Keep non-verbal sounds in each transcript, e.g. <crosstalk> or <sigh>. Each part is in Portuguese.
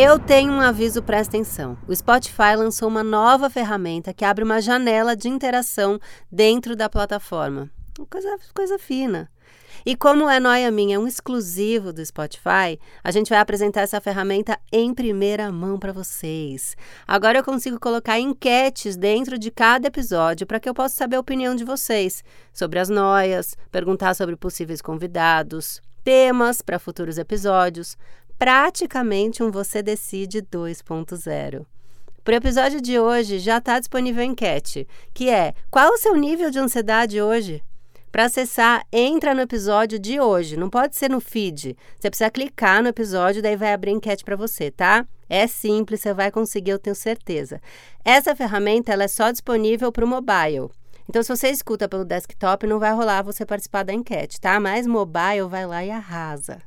Eu tenho um aviso, presta atenção. O Spotify lançou uma nova ferramenta que abre uma janela de interação dentro da plataforma. Coisa, coisa fina. E como é Noia Minha, é um exclusivo do Spotify, a gente vai apresentar essa ferramenta em primeira mão para vocês. Agora eu consigo colocar enquetes dentro de cada episódio para que eu possa saber a opinião de vocês sobre as noias, perguntar sobre possíveis convidados, temas para futuros episódios, praticamente um Você Decide 2.0. Para o episódio de hoje já está disponível a enquete, que é qual o seu nível de ansiedade hoje? Para acessar, entra no episódio de hoje, não pode ser no feed. Você precisa clicar no episódio, daí vai abrir enquete para você, tá? É simples, você vai conseguir, eu tenho certeza. Essa ferramenta ela é só disponível para o mobile. Então, se você escuta pelo desktop, não vai rolar você participar da enquete, tá? Mas mobile vai lá e arrasa.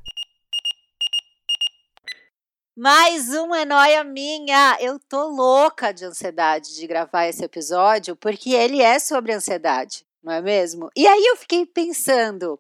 Mais uma é noia minha. Eu tô louca de ansiedade de gravar esse episódio, porque ele é sobre ansiedade, não é mesmo? E aí eu fiquei pensando.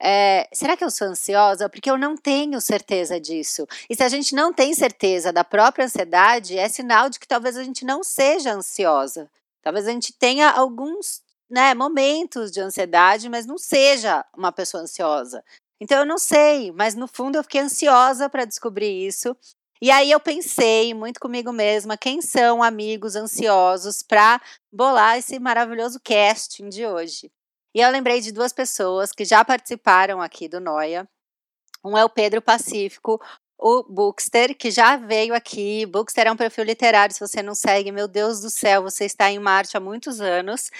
É, será que eu sou ansiosa? Porque eu não tenho certeza disso. E se a gente não tem certeza da própria ansiedade, é sinal de que talvez a gente não seja ansiosa. Talvez a gente tenha alguns né, momentos de ansiedade, mas não seja uma pessoa ansiosa. Então eu não sei, mas no fundo eu fiquei ansiosa para descobrir isso. E aí eu pensei muito comigo mesma, quem são amigos ansiosos para bolar esse maravilhoso casting de hoje. E eu lembrei de duas pessoas que já participaram aqui do Noia. Um é o Pedro Pacífico, o Bookster, que já veio aqui. Bookster é um perfil literário, se você não segue, meu Deus do céu, você está em Marte há muitos anos.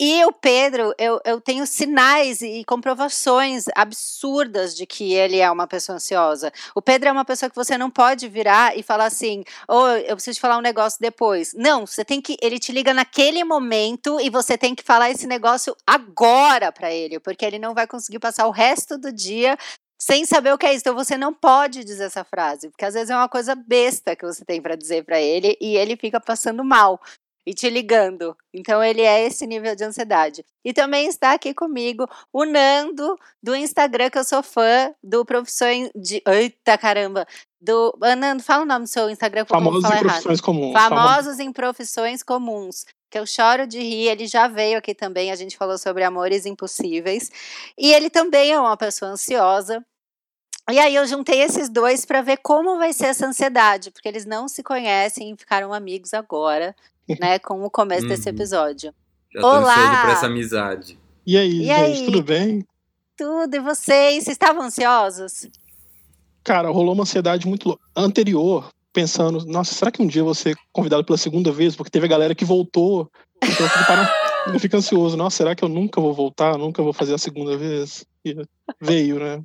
E o Pedro, eu, eu tenho sinais e comprovações absurdas de que ele é uma pessoa ansiosa. O Pedro é uma pessoa que você não pode virar e falar assim, ou oh, eu preciso te falar um negócio depois. Não, você tem que. Ele te liga naquele momento e você tem que falar esse negócio agora para ele, porque ele não vai conseguir passar o resto do dia sem saber o que é isso. Então você não pode dizer essa frase, porque às vezes é uma coisa besta que você tem para dizer para ele e ele fica passando mal e te ligando. Então ele é esse nível de ansiedade. E também está aqui comigo o Nando do Instagram, que eu sou fã do Profissões de. Eita caramba! Do. Nando, fala o nome do seu Instagram. Famosos em Profissões Comuns. Famosos em Profissões Comuns que eu choro de rir, ele já veio aqui também, a gente falou sobre amores impossíveis, e ele também é uma pessoa ansiosa. E aí eu juntei esses dois para ver como vai ser essa ansiedade, porque eles não se conhecem e ficaram amigos agora né, com o começo uhum. desse episódio. Já tô Olá! ansioso por essa amizade. E aí, e gente, aí? tudo bem? Tudo, e vocês? Vocês estavam ansiosos? Cara, rolou uma ansiedade muito anterior, pensando, nossa, será que um dia eu vou ser convidado pela segunda vez? Porque teve a galera que voltou. Então eu fico, para... <laughs> eu fico ansioso, nossa, será que eu nunca vou voltar? Nunca vou fazer a segunda vez? E veio, né?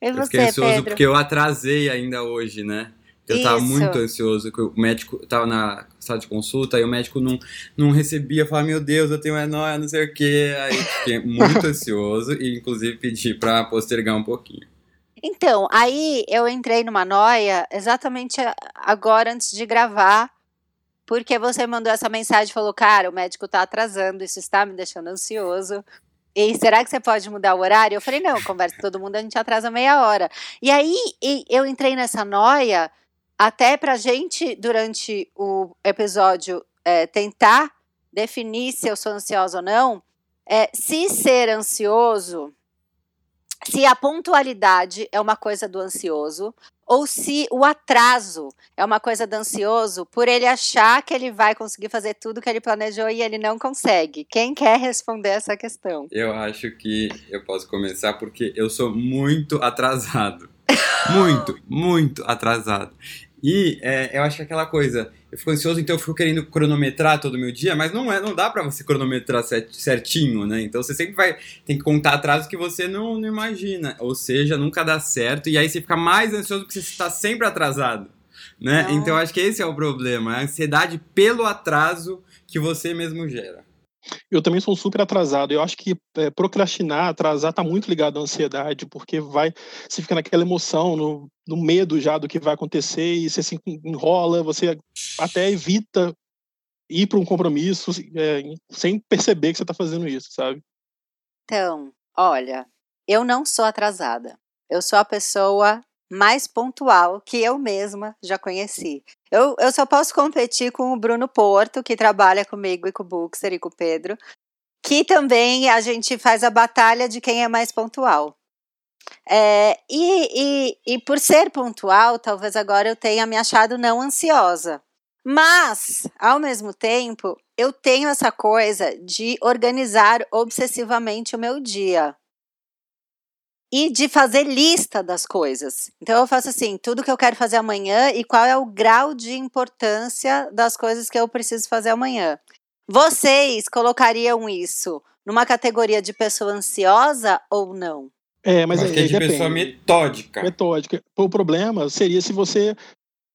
E você, eu fiquei ansioso Pedro? porque eu atrasei ainda hoje, né? Eu Isso. tava muito ansioso, que o médico tava na sala de consulta e o médico não, não recebia, falava, meu Deus, eu tenho enóia, não sei o quê. Aí fiquei <laughs> muito ansioso e inclusive pedi pra postergar um pouquinho. Então, aí eu entrei numa noia exatamente agora antes de gravar, porque você mandou essa mensagem e falou, cara, o médico tá atrasando, isso está me deixando ansioso. E será que você pode mudar o horário? Eu falei, não, conversa com todo mundo, a gente atrasa meia hora. E aí eu entrei nessa noia até para a gente, durante o episódio, é, tentar definir se eu sou ansiosa ou não, é, se ser ansioso, se a pontualidade é uma coisa do ansioso, ou se o atraso é uma coisa do ansioso por ele achar que ele vai conseguir fazer tudo que ele planejou e ele não consegue. Quem quer responder essa questão? Eu acho que eu posso começar porque eu sou muito atrasado. muito, muito atrasado. E é, eu acho que aquela coisa, eu fico ansioso, então eu fico querendo cronometrar todo o meu dia, mas não é, não dá para você cronometrar certinho, né? Então você sempre vai tem que contar atraso que você não, não imagina, ou seja, nunca dá certo e aí você fica mais ansioso porque você está sempre atrasado, né? Não. Então acho que esse é o problema, a ansiedade pelo atraso que você mesmo gera. Eu também sou super atrasado. Eu acho que é, procrastinar, atrasar, tá muito ligado à ansiedade, porque vai, você fica naquela emoção, no, no medo já do que vai acontecer e você se enrola, você até evita ir para um compromisso é, sem perceber que você está fazendo isso, sabe? Então, olha, eu não sou atrasada. Eu sou a pessoa mais pontual que eu mesma já conheci. Eu, eu só posso competir com o Bruno Porto, que trabalha comigo e com o Buxer e com o Pedro, que também a gente faz a batalha de quem é mais pontual. É, e, e, e por ser pontual, talvez agora eu tenha me achado não ansiosa. Mas, ao mesmo tempo, eu tenho essa coisa de organizar obsessivamente o meu dia e de fazer lista das coisas. Então eu faço assim, tudo que eu quero fazer amanhã e qual é o grau de importância das coisas que eu preciso fazer amanhã. Vocês colocariam isso numa categoria de pessoa ansiosa ou não? É, mas Acho aí, que é de depende. pessoa metódica. Metódica. O problema seria se você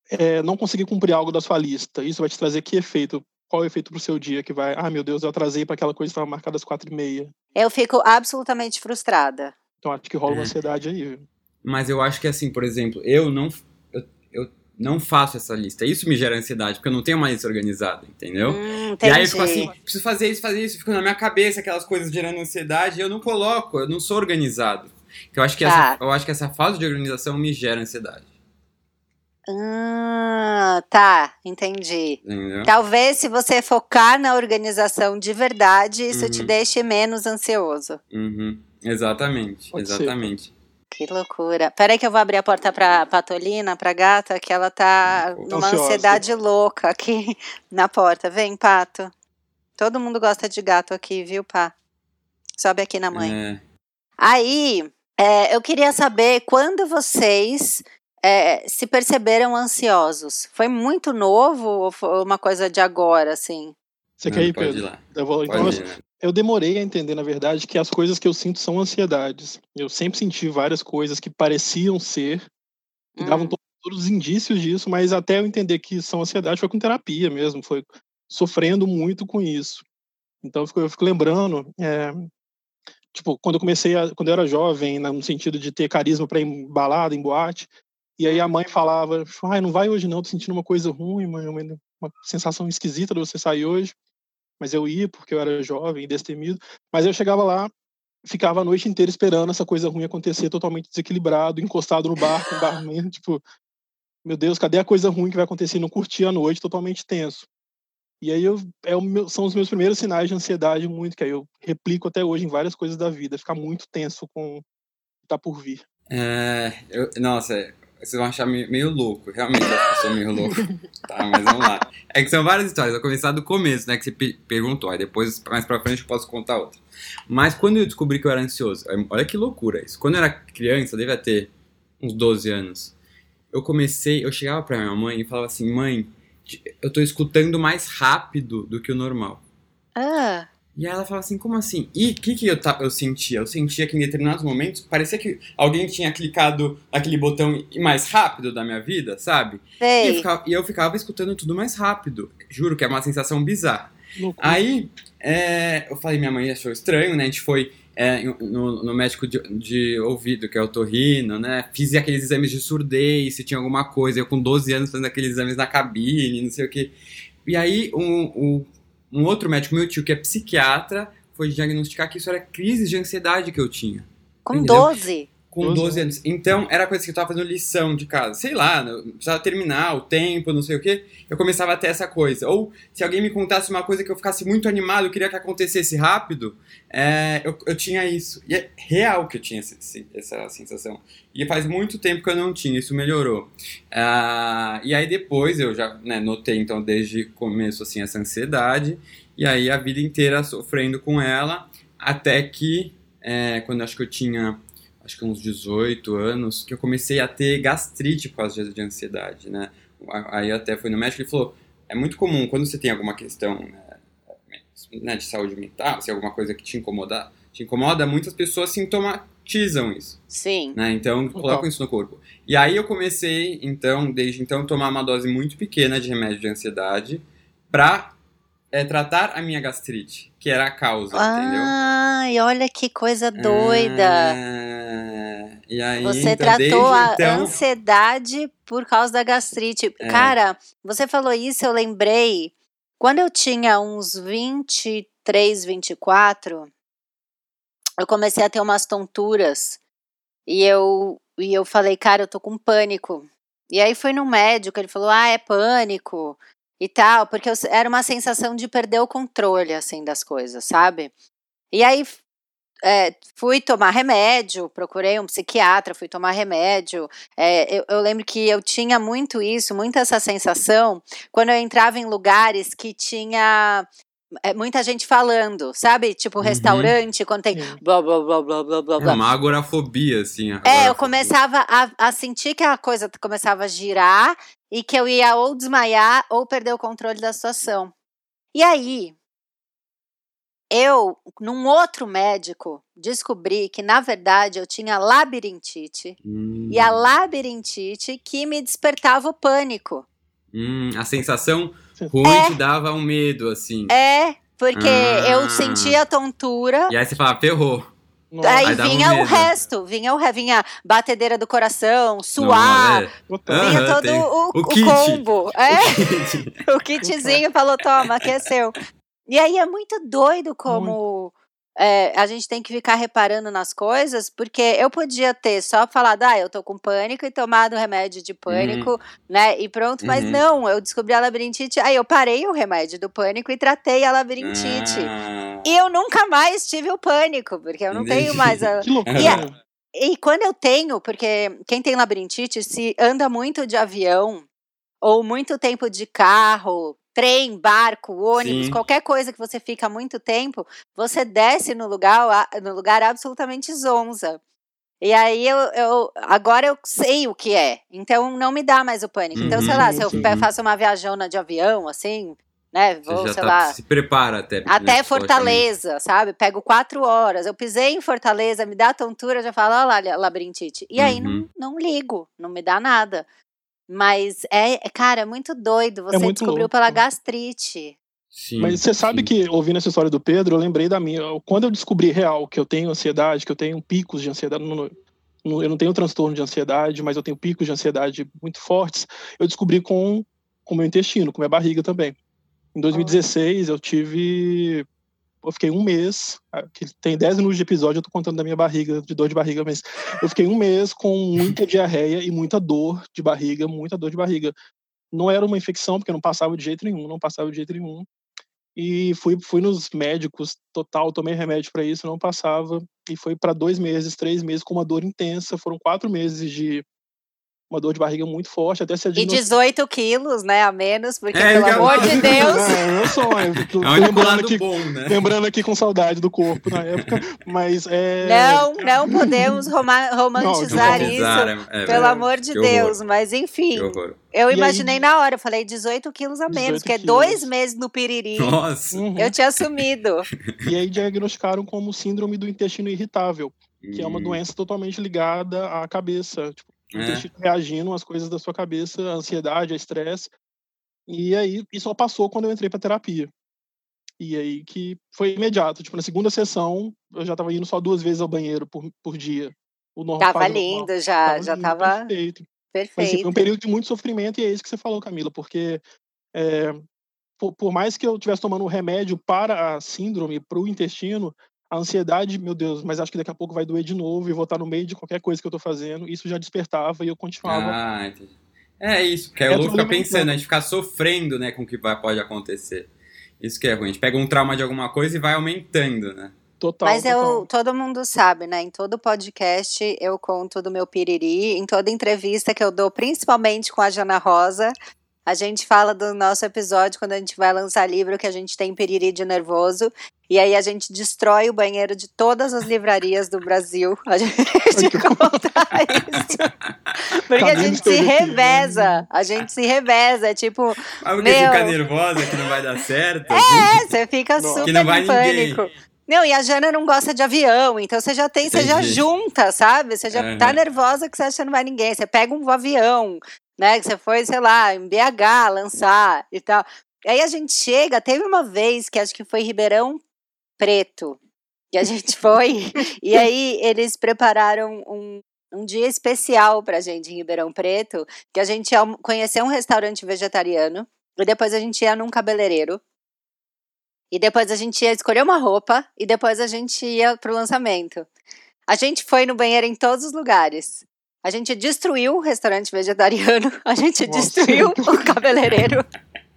é, não conseguir cumprir algo da sua lista. Isso vai te trazer que efeito? Qual o efeito pro seu dia que vai? Ah, meu Deus, eu atrasei para aquela coisa que estava marcada às quatro e meia. Eu fico absolutamente frustrada. Então acho que rola uma é. ansiedade aí. Mas eu acho que assim, por exemplo, eu não, eu, eu não faço essa lista. Isso me gera ansiedade, porque eu não tenho uma lista organizada, entendeu? Hum, e aí eu fico assim, preciso fazer isso, fazer isso, fico na minha cabeça aquelas coisas gerando ansiedade e eu não coloco, eu não sou organizado. eu acho que, tá. essa, eu acho que essa falta de organização me gera ansiedade. Ah, tá, entendi. Entendeu? Talvez se você focar na organização de verdade, isso uhum. te deixe menos ansioso. Uhum. Exatamente, Pode exatamente. Ser. Que loucura. Peraí que eu vou abrir a porta pra Patolina, pra gata, que ela tá numa Ansiosa. ansiedade louca aqui <laughs> na porta. Vem, Pato. Todo mundo gosta de gato aqui, viu, Pá? Sobe aqui na mãe. É. Aí, é, eu queria saber quando vocês é, se perceberam ansiosos. Foi muito novo ou foi uma coisa de agora, assim? Você quer ir, Pedro? Ir eu vou, então, ir, né? Eu demorei a entender, na verdade, que as coisas que eu sinto são ansiedades. Eu sempre senti várias coisas que pareciam ser, que hum. davam todos os indícios disso, mas até eu entender que são ansiedade foi com terapia mesmo, foi sofrendo muito com isso. Então eu fico, eu fico lembrando, é, tipo, quando eu comecei, a, quando eu era jovem, no sentido de ter carisma para ir em balada, em boate, e aí a mãe falava, ai, não vai hoje não, tô sentindo uma coisa ruim, uma, uma sensação esquisita de você sair hoje mas eu ia porque eu era jovem, destemido. Mas eu chegava lá, ficava a noite inteira esperando essa coisa ruim acontecer, totalmente desequilibrado, encostado no bar, com o barman, <laughs> tipo, meu Deus, cadê a coisa ruim que vai acontecer? Não curti a noite, totalmente tenso. E aí eu, é meu, são os meus primeiros sinais de ansiedade muito, que aí eu replico até hoje em várias coisas da vida, ficar muito tenso com o que tá por vir. É, eu, nossa, vocês vão achar meio, louco, realmente eu sou meio louco. Tá, mas vamos lá. É que são várias histórias, vou começar do começo, né, que você perguntou, aí depois, mais pra frente, eu posso contar outra. Mas quando eu descobri que eu era ansioso, olha que loucura isso. Quando eu era criança, eu devia ter uns 12 anos, eu comecei, eu chegava pra minha mãe e falava assim, mãe, eu tô escutando mais rápido do que o normal. Ah. E aí ela fala assim, como assim? E o que, que eu, eu sentia? Eu sentia que em determinados momentos parecia que alguém tinha clicado aquele botão mais rápido da minha vida, sabe? E eu, ficava, e eu ficava escutando tudo mais rápido. Juro que é uma sensação bizarra. Aí é, eu falei, minha mãe achou estranho, né? A gente foi é, no, no, médico de, de, ouvido, que é o torrino, né? Fiz aqueles exames de surdez, se tinha alguma coisa. Eu com 12 anos fazendo aqueles exames na cabine, não sei o quê. E aí um, um um outro médico, meu tio, que é psiquiatra, foi diagnosticar que isso era crise de ansiedade que eu tinha. Com entendeu? 12? Com 12 anos. Então, era coisa que eu tava fazendo lição de casa. Sei lá, precisava terminar o tempo, não sei o quê. Eu começava a ter essa coisa. Ou, se alguém me contasse uma coisa que eu ficasse muito animado, eu queria que acontecesse rápido, é, eu, eu tinha isso. E é real que eu tinha essa, essa sensação. E faz muito tempo que eu não tinha, isso melhorou. Ah, e aí depois eu já né, notei, então, desde o começo, assim, essa ansiedade. E aí a vida inteira sofrendo com ela, até que, é, quando acho que eu tinha acho que uns 18 anos, que eu comecei a ter gastrite por causa de ansiedade, né? Aí até fui no médico e falou, é muito comum quando você tem alguma questão né, né, de saúde mental, se alguma coisa que te incomoda, te incomoda, muitas pessoas sintomatizam isso. Sim. Né? Então, colocam isso no corpo. E aí eu comecei, então, desde então, tomar uma dose muito pequena de remédio de ansiedade para é, tratar a minha gastrite, que era a causa, ah, entendeu? Ai, olha que coisa doida. É... E aí, você então, tratou a então... ansiedade por causa da gastrite. É. Cara, você falou isso, eu lembrei. Quando eu tinha uns 23, 24, eu comecei a ter umas tonturas. E eu, e eu falei, cara, eu tô com pânico. E aí fui no médico, ele falou, ah, é pânico e tal, porque eu, era uma sensação de perder o controle, assim, das coisas, sabe? E aí é, fui tomar remédio, procurei um psiquiatra, fui tomar remédio. É, eu, eu, lembro que eu tinha muito isso, muito essa sensação, quando eu entrava em lugares que tinha é, muita gente falando, sabe? Tipo, Uhum. restaurante, quando tem blá blá blá blá blá blá É uma agorafobia, assim. É, eu agorafobia. começava a, a sentir que a coisa começava a girar e que eu ia ou desmaiar ou perder o controle da situação. E aí, eu, num outro médico, descobri que, na verdade, eu tinha labirintite. Hum. E a labirintite que me despertava o pânico. Hum, a sensação ruim É. te dava um medo, assim. É, porque Ah. eu sentia tontura. E aí você fala, ferrou. Nossa, Aí dava um vinha o resto, vinha o re- vinha batedeira do coração, suar, Não, é. vinha todo o, O o combo. É, <laughs> o kitzinho falou, toma, aqui é seu. E aí é muito doido como é, a gente tem que ficar reparando nas coisas, porque eu podia ter só falado, ah, eu tô com pânico e tomado remédio de pânico, né, e pronto, mas Uhum. não, eu descobri a labirintite, aí eu parei o remédio do pânico e tratei a labirintite. Ah, E eu nunca mais tive o pânico, porque eu não tenho mais a, <laughs> Que loucura. E a- e quando eu tenho, porque quem tem labirintite, se anda muito de avião, ou muito tempo de carro, trem, barco, ônibus, Sim. qualquer coisa que você fica muito tempo, você desce no lugar, no lugar absolutamente zonza. E aí eu, eu- agora eu sei o que é, então não me dá mais o pânico. Então, sei Uhum, lá, se eu sim. faço uma viajona de avião, assim, né, você vou, já sei tá- lá, se prepara até. né, até. Fortaleza, sabe? Pego quatro horas. Eu pisei em Fortaleza, me dá tontura, já falo, olha lá, labirintite. E aí não, Uhum. não ligo, não me dá nada. Mas é, é, cara, é muito doido. Você muito descobriu louco. pela gastrite. Sim, Mas você sabe sim. que, ouvindo essa história do Pedro, eu lembrei da minha. Quando eu descobri real que eu tenho ansiedade, que eu tenho picos de ansiedade, não- eu não tenho transtorno de ansiedade, mas eu tenho picos de ansiedade muito fortes, eu descobri com o meu intestino, com minha barriga também. Em 2016, eu tive. Eu fiquei um mês, ah, que tem 10 minutos de episódio, eu tô contando da minha barriga, de dor de barriga, mas eu fiquei um mês com muita diarreia e muita dor de barriga, muita dor de barriga. Não era uma infecção, porque não passava de jeito nenhum, não passava de jeito nenhum. E fui, fui nos médicos, total, tomei remédio para isso, não passava. E foi para dois meses, três meses, com uma dor intensa. Foram quatro meses de uma dor de barriga muito forte, até ser E 18 quilos, né, a menos, porque, É, pelo eu- amor de Deus. É, meu sonho. Tô É lembrando, aqui, bom, né? lembrando aqui com saudade do corpo na época. Mas é. Não, não podemos roma- romantizar Não, isso. É- é Pelo amor de horror, Deus, mas enfim, eu E aí- imaginei na hora, eu falei 18 quilos a menos, 18 que é quilos. dois meses no piriri. Nossa. Uhum. Eu tinha assumido. E aí diagnosticaram como síndrome do intestino irritável, que é uma doença totalmente ligada à cabeça. Tipo, o É. intestino reagindo às coisas da sua cabeça, a ansiedade, a estresse. E aí, isso só passou quando eu entrei pra terapia. E aí que foi imediato. Tipo, na segunda sessão, eu já tava indo só duas vezes ao banheiro por, por dia. O normal, Tava normal. lindo já, Tava já lindo, tava Perfeito. Mas assim, foi perfeito. um período de muito sofrimento e é isso que você falou, Camila, porque é, por, por mais que eu estivesse tomando um remédio para a síndrome, para o intestino, a ansiedade, meu Deus, mas acho que daqui a pouco vai doer de novo e vou estar no meio de qualquer coisa que eu tô fazendo. Isso já despertava e eu continuava. Ah, entendi. É isso, porque aí o Lu fica pensando, a gente fica sofrendo, né, com o que vai, pode acontecer. Isso que é ruim. A gente pega um trauma de alguma coisa e vai aumentando, né? Total. Mas eu, total. todo mundo sabe, né? Em todo podcast eu conto do meu piriri, em toda entrevista que eu dou, principalmente com a Jana Rosa, a gente fala do nosso episódio quando a gente vai lançar livro que a gente tem piriri de nervoso. E aí a gente destrói o banheiro de todas as livrarias do Brasil. A gente <laughs> conta isso. Porque a gente se reveza. A gente se reveza. É tipo. Ah, porque meu... fica nervosa que não vai dar certo? É, você fica super que não vai em pânico. Ninguém. Não, e a Jana não gosta de avião, então você já tem, Entendi. você já junta, sabe? Você já uhum. tá nervosa que você acha que não vai ninguém. Você pega um avião, né? Que você foi, sei lá, em BH lançar e tal. Aí a gente chega, teve uma vez que acho que foi Ribeirão Preto, que a gente <laughs> foi, e aí eles prepararam um, um dia especial pra gente em Ribeirão Preto, que a gente ia conhecer um restaurante vegetariano, e depois a gente ia num cabeleireiro, e depois a gente ia escolher uma roupa, e depois a gente ia pro lançamento. A gente foi no banheiro em todos os lugares. A gente destruiu o restaurante vegetariano, <laughs> a gente Nossa. destruiu o cabeleireiro,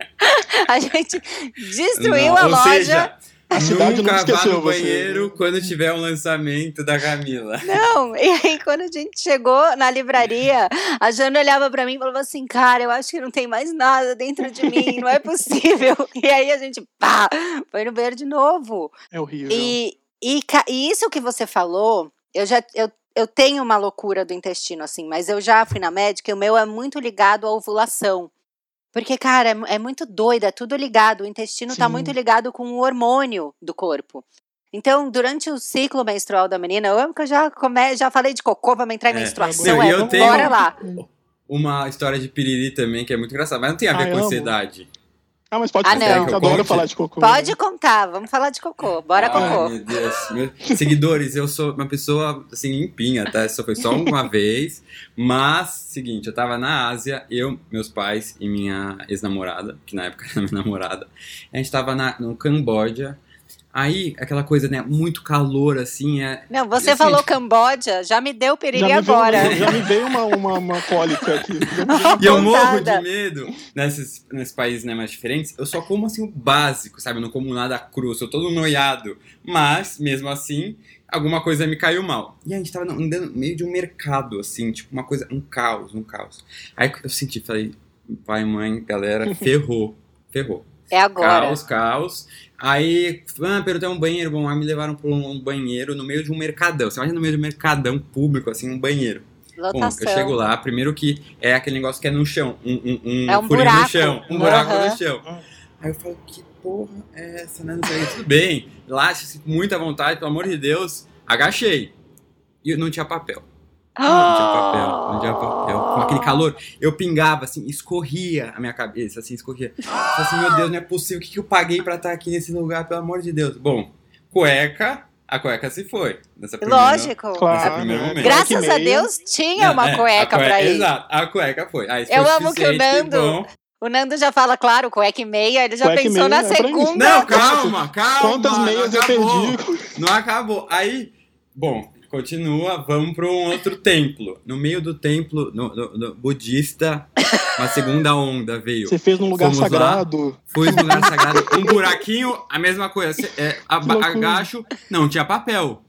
<laughs> a gente destruiu Não, a loja. Seja, a cidade Nunca não esqueceu vá no banheiro quando tiver um lançamento da Camila. <laughs> Não, e aí quando a gente chegou na livraria, a Jana olhava para mim e falava assim, cara, eu acho que não tem mais nada dentro de mim, não é possível. <laughs> E aí a gente, pá, foi no banheiro de novo. É horrível. E, e, e isso que você falou, eu já, eu, eu tenho uma loucura do intestino, assim, mas eu já fui na médica e o meu é muito ligado à ovulação. Porque, cara, é, é muito doido, é tudo ligado. O intestino está muito ligado com o hormônio do corpo. Então, durante o ciclo menstrual da menina, eu amo que eu já, come, já falei de cocô, vamos entrar em é. menstruação, é, eu tenho bora lá. Uma história de piriri também, que é muito engraçada, mas não tem a ver ah, com ansiedade. Ah, mas pode ah, contar, não. eu adoro falar de cocô. Pode né? contar, vamos falar de cocô. Bora, Ai, cocô. Meu Deus. <laughs> Seguidores, eu sou uma pessoa, assim, limpinha, tá? Isso foi só uma <laughs> vez. Mas, seguinte, eu tava na Ásia, eu, meus pais e minha ex-namorada, que na época era minha namorada. A gente tava na, no Camboja Aí, aquela coisa, né? Muito calor, assim. É... Não, você assim, falou Camboja, já me deu perigo agora. Veio, já me veio uma, uma, uma cólica aqui. <laughs> e eu morro de medo nesses, nesses países né, mais diferentes. Eu só como assim o básico, sabe? Eu não como nada cru, sou todo noiado. Mas, mesmo assim, alguma coisa me caiu mal. E a gente tava andando no meio de um mercado, assim, tipo, uma coisa, um caos, um caos. Aí eu senti, falei, pai, mãe, galera, <laughs> ferrou, ferrou. É agora. Caos, caos. Aí, ah, perguntei um banheiro, bom, aí me levaram para um banheiro no meio de um mercadão. Você imagina no meio de um mercadão público, assim, um banheiro. Lotação. Bom, eu chego lá, primeiro que é aquele negócio que é no chão, um, um, um, é um buraco. no chão, um uhum. buraco no chão. Aí eu falo, que porra é essa, né? Não sei, tudo bem, com muita vontade, pelo amor de Deus. Agachei. E não tinha papel. Não tinha papel, não tinha papel. Com aquele calor, eu pingava, assim, escorria a minha cabeça, assim, escorria. Eu falei assim, meu Deus, não é possível. O que, que eu paguei pra estar aqui nesse lugar, pelo amor de Deus? Bom, cueca, a cueca se foi. Nessa primeira, Lógico. Claro, nesse primeiro momento. Graças a Deus tinha uma é, cueca, cueca pra ir. Exato, a cueca foi. Aí, eu amo que o Nando. O Nando já fala, claro, cueca e meia, ele já cueca pensou na é segunda. Não, calma, calma. Quantas meias eu perdi? Não acabou. Aí, bom, Continua, vamos para um outro templo. No meio do templo no, no, no budista, uma segunda onda veio. Você fez num lugar Fomos sagrado. Lá, fui num lugar sagrado. Um buraquinho, a mesma coisa. É, agacho, não tinha papel.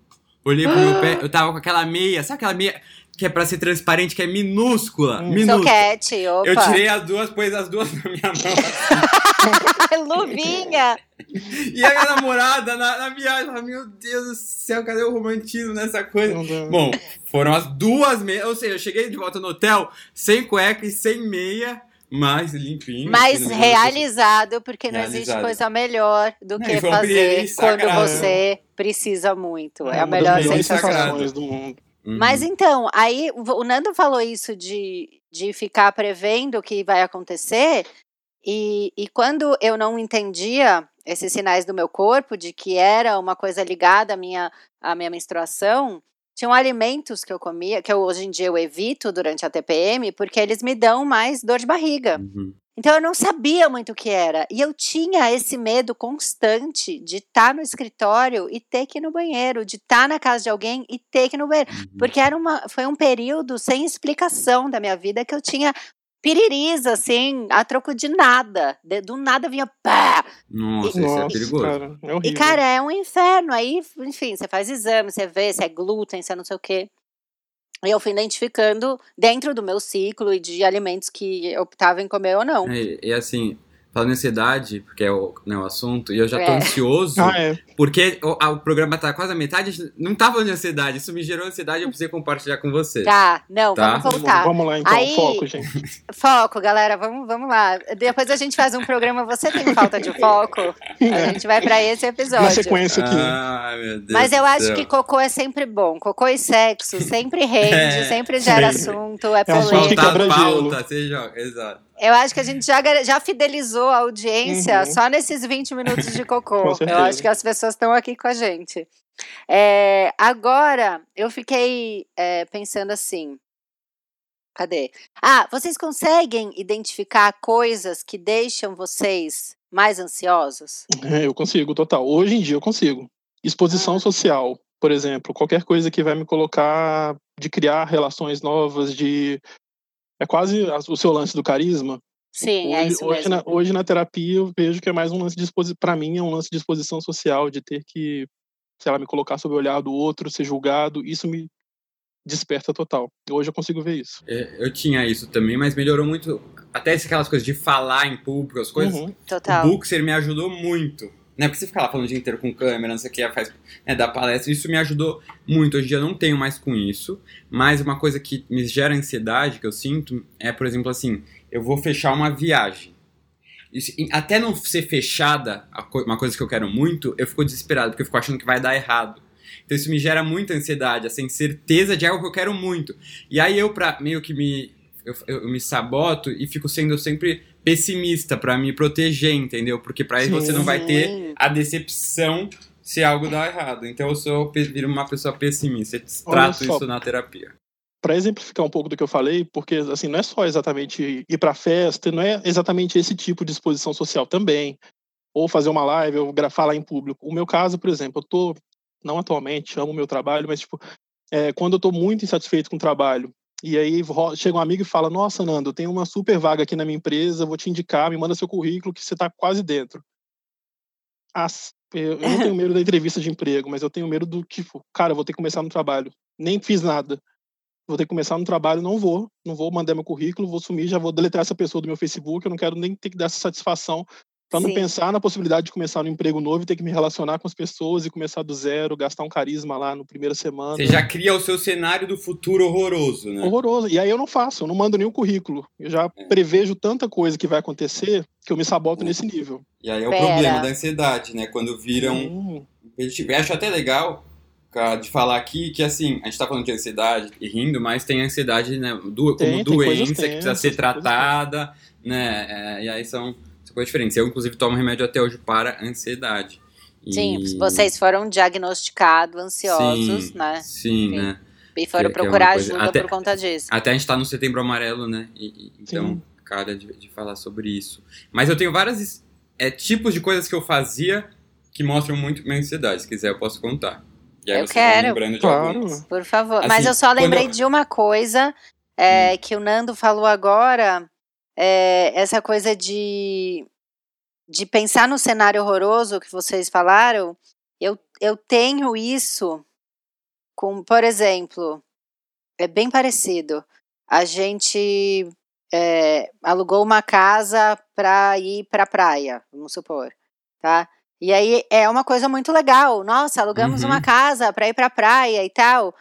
Olhei pro meu pé, eu tava com aquela meia, sabe aquela meia que é pra ser transparente, que é minúscula. Hum. minúscula. Soquete, opa. Eu tirei as duas, pôs as duas na minha mão. <laughs> Luvinha! E a minha namorada na, na viagem, ela, meu Deus do céu, cadê o romantismo nessa coisa? Bom, foram as duas meias, ou seja, eu cheguei de volta no hotel sem cueca e sem meia, mas limpinho. Mas realizado, porque não existe coisa melhor do não, que fazer quando você precisa muito. É, é a melhor sensação do mundo. Uhum. Mas então, aí o Nando falou isso de, de ficar prevendo o que vai acontecer, e, e quando eu não entendia esses sinais do meu corpo de que era uma coisa ligada à minha, à minha menstruação, tinham alimentos que eu comia, que eu, hoje em dia eu evito durante a TPM, porque eles me dão mais dor de barriga. Uhum. Então eu não sabia muito o que era. E eu tinha esse medo constante de estar tá no escritório e ter que ir no banheiro, de estar tá na casa de alguém e ter que ir no banheiro. Uhum. Porque era uma, foi um período sem explicação da minha vida que eu tinha piriris, assim, a troco de nada. De, do nada vinha pá! Nossa, e, isso é perigoso. Cara, é e, cara, é um inferno. Aí, enfim, você faz exame, você vê se é glúten, se é não sei o quê. Eu fui identificando dentro do meu ciclo e de alimentos que eu optava em comer ou não. E, e assim, falando em ansiedade, porque é o, né, o assunto, e eu já tô É. ansioso, Ah, é. porque o, a- o programa tá quase a metade, não tá falando de ansiedade, isso me gerou ansiedade, eu precisei compartilhar com você. Tá, não, Tá. vamos voltar. Vamos lá, então. Aí- Foco, gente. Foco, galera, vamos, vamos lá. Depois a gente faz um programa. Você tem falta de foco? A gente vai pra esse Na episódio. sequência aqui. Ai, meu Deus Mas eu acho céu. que cocô é sempre bom. Cocô e sexo sempre rende, <laughs> É, sempre gera sempre. assunto, é É um assunto que polêmico. Quebra gelo. pauta, você joga, exato. Eu acho que a gente já, já fidelizou a audiência Uhum. só nesses 20 minutos de <laughs> cocô. Eu acho que as pessoas estão aqui com a gente. É, agora, eu fiquei é, pensando assim. Cadê? Ah, vocês conseguem identificar coisas que deixam vocês mais ansiosos? É, <laughs> eu consigo, total. Hoje em dia eu consigo. Exposição Ah. social, por exemplo. Qualquer coisa que vai me colocar de criar relações novas, de. É quase o seu lance do carisma. Sim, é hoje, isso hoje mesmo. na, hoje na terapia eu vejo que é mais um lance de exposição. Para mim, é um lance de exposição social, de ter que, sei lá, me colocar sob o olhar do outro, ser julgado. Isso me desperta total. Hoje eu consigo ver isso. É, Eu tinha isso também, mas melhorou muito. Até aquelas coisas de falar em público, as coisas. Uhum. Total. O Bookser me ajudou muito. Né? Porque você fica lá falando o dia inteiro com câmera, não sei o que, faz, né, dá palestra. Isso me ajudou muito. Hoje em dia eu não tenho mais com isso. Mas uma coisa que me gera ansiedade, que eu sinto, é, por exemplo, assim, eu vou fechar uma viagem. Isso- até não ser fechada, uma coisa que eu quero muito, eu fico desesperado, porque eu fico achando que vai dar errado. Então isso me gera muita ansiedade, essa incerteza de algo que eu quero muito. E aí eu, pra meio que me. Eu, eu me saboto e fico sendo sempre pessimista pra me proteger, entendeu? Porque aí Sim. você não vai ter a decepção se algo dar errado. Então eu sou viro uma pessoa pessimista. Eu trato isso na terapia. para exemplificar um pouco do que eu falei, porque assim não é só exatamente ir para festa, não é exatamente esse tipo de exposição social também, ou fazer uma live, ou gra- falar em público. O meu caso, por exemplo, eu tô não atualmente, amo o meu trabalho, mas tipo, é, quando eu tô muito insatisfeito com o trabalho, e aí chega um amigo e fala: "Nossa, Nando, tem uma super vaga aqui na minha empresa, vou te indicar, me manda seu currículo que você tá quase dentro". As- eu eu não tenho medo da entrevista de emprego, mas eu tenho medo do tipo, cara, vou ter que começar no trabalho. Nem fiz nada vou ter que começar no trabalho, não vou, não vou mandar meu currículo, vou sumir, já vou deletar essa pessoa do meu Facebook, eu não quero nem ter que dar essa satisfação para não Sim. pensar na possibilidade de começar no emprego novo e ter que me relacionar com as pessoas e começar do zero, gastar um carisma lá no primeira semana. Você já cria o seu cenário do futuro horroroso, né? Horroroso. E aí eu não faço, eu não mando nenhum currículo. Eu já É. prevejo tanta coisa que vai acontecer que eu me saboto É. nesse nível. E aí é o Pera. problema da ansiedade, né? Quando viram Hum, Eu acho até legal cara, de falar aqui que, assim, a gente tá falando de ansiedade e rindo, mas tem ansiedade, né, do, Tem, como tem coisas doença que precisa ser tratada, né, é, e aí são, são coisas diferentes. Eu, inclusive, tomo remédio até hoje para ansiedade. E- Sim, vocês foram diagnosticados ansiosos, sim, né? Sim, né. E foram que- que é procurar ajuda até- por conta disso. Até a gente tá no setembro amarelo, né, e- e- então, Sim. cara, de, de falar sobre isso. Mas eu tenho vários é, tipos de coisas que eu fazia que mostram muito minha ansiedade. Se quiser, eu posso contar. E aí Eu vão quero. lembrando de Claro. Por favor. Assim, Mas eu só lembrei eu- Hum. de uma coisa é, que o Nando falou agora. É, essa coisa de, de pensar no cenário horroroso que vocês falaram. Eu, eu tenho isso com, por exemplo, é bem parecido. A gente é, alugou uma casa para ir para praia, vamos supor, tá? E aí é uma coisa muito legal. Nossa, alugamos Uhum. uma casa para ir para praia e tal.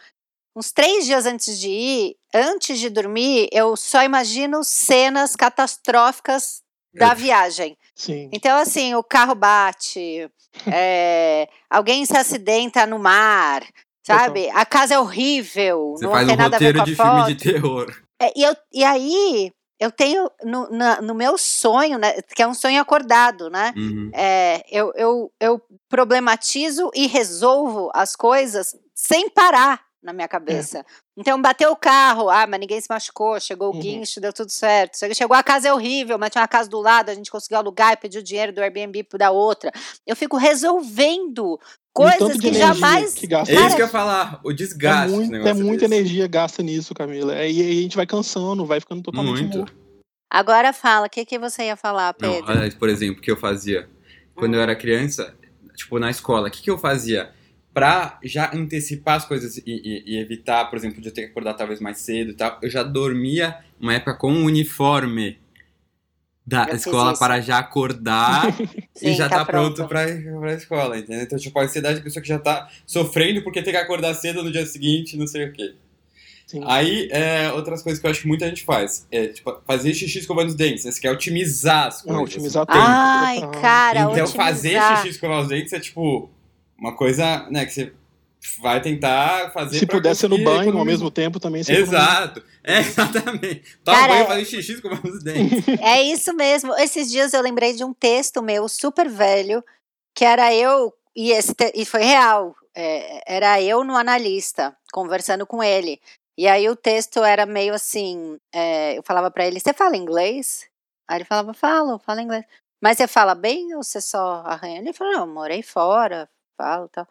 Uns três dias antes de ir, antes de dormir, eu só imagino cenas catastróficas da Eu- viagem. sim. Então, assim, o carro bate, é, <laughs> alguém se acidenta no mar, sabe? A casa é horrível, Você não faz tem um nada a ver com a de foto. filme de terror. É, e, eu, e aí, eu tenho no, na- no meu sonho, né, que é um sonho acordado, né? Uhum. É, eu, eu, eu problematizo e resolvo as coisas sem parar na minha cabeça. Então, bateu o carro, ah, mas ninguém se machucou, chegou o Uhum. guincho, deu tudo certo. Chegou- a casa é horrível, mas tinha uma casa do lado, a gente conseguiu alugar e pediu dinheiro do Airbnb da outra. Eu fico resolvendo coisas que jamais. que gasta É isso que eu ia falar, o É, desgaste. muito, do é muita desse. energia gasta nisso, Camila. É, E aí a gente vai cansando, vai ficando totalmente Muito. Agora fala, o que, que você ia falar, Não, Pedro? olha, por exemplo, o que eu fazia quando eu era criança, tipo, na escola, o que, que eu fazia? Pra já antecipar as coisas e, e- e evitar, por exemplo, de eu ter que acordar talvez mais cedo e tal, eu já dormia uma época com um uniforme da Eu escola para já acordar <laughs> Sim, e já tá tá, pronto pra, pra escola, entendeu? Então, tipo, a ansiedade da pessoa que já tá sofrendo porque tem que acordar cedo no dia seguinte, não sei o quê. Sim. Aí, é, outras coisas que eu acho que muita gente faz. É, tipo, fazer xixi escovando os dentes. Né? Você quer otimizar as coisas. Não, otimizar tempo. Ai, cara, Então, otimizar. fazer xixi escovar os dentes é, tipo, uma coisa, né, que você vai tentar fazer Se puder ser no banho ao economizar. mesmo tempo também. Exato. É, exatamente. Toma Cara, banho, é- fazer xixi escovando os dentes. <laughs> É isso mesmo. Esses dias eu lembrei de um texto meu super velho, que era eu, e, esse te- e foi real. é, era eu no analista, conversando com ele. E aí o texto era meio assim: é, eu falava pra ele, você fala inglês? Aí ele falava, falo, falo inglês. Mas você fala bem ou você só arranha? Ele falou, não, morei fora, falo e tal.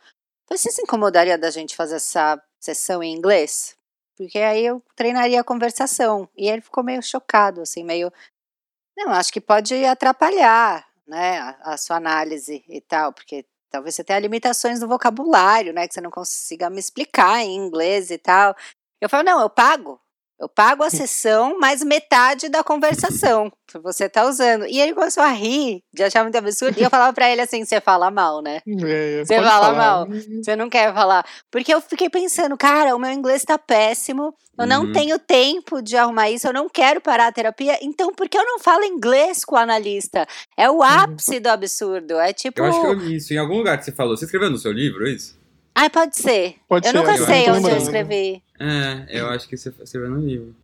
Você se incomodaria da gente fazer essa sessão em inglês? Porque aí eu treinaria a conversação. E ele ficou meio chocado, assim, meio. Não, acho que pode atrapalhar, né, a, a sua análise e tal, porque talvez você tenha limitações no vocabulário, né, que você não consiga me explicar em inglês e tal. Eu falo, não, eu pago. Eu pago a sessão mais metade da conversação que você tá usando. E ele começou a rir, de achar muito absurdo. E eu falava pra ele assim: você fala mal, né? É, Você pode fala falar. mal. Você não quer falar. Porque eu fiquei pensando, cara, o meu inglês tá péssimo. Eu não Uhum. tenho tempo de arrumar isso. Eu não quero parar a terapia. Então, por que eu não falo inglês com o analista? É o ápice do absurdo. É tipo. Eu acho que eu li isso em algum lugar que você falou. Você escreveu no seu livro isso? Ai, pode ser. Pode eu ser, nunca eu sei onde eu escrevi. É, eu acho que você escreveu no livro.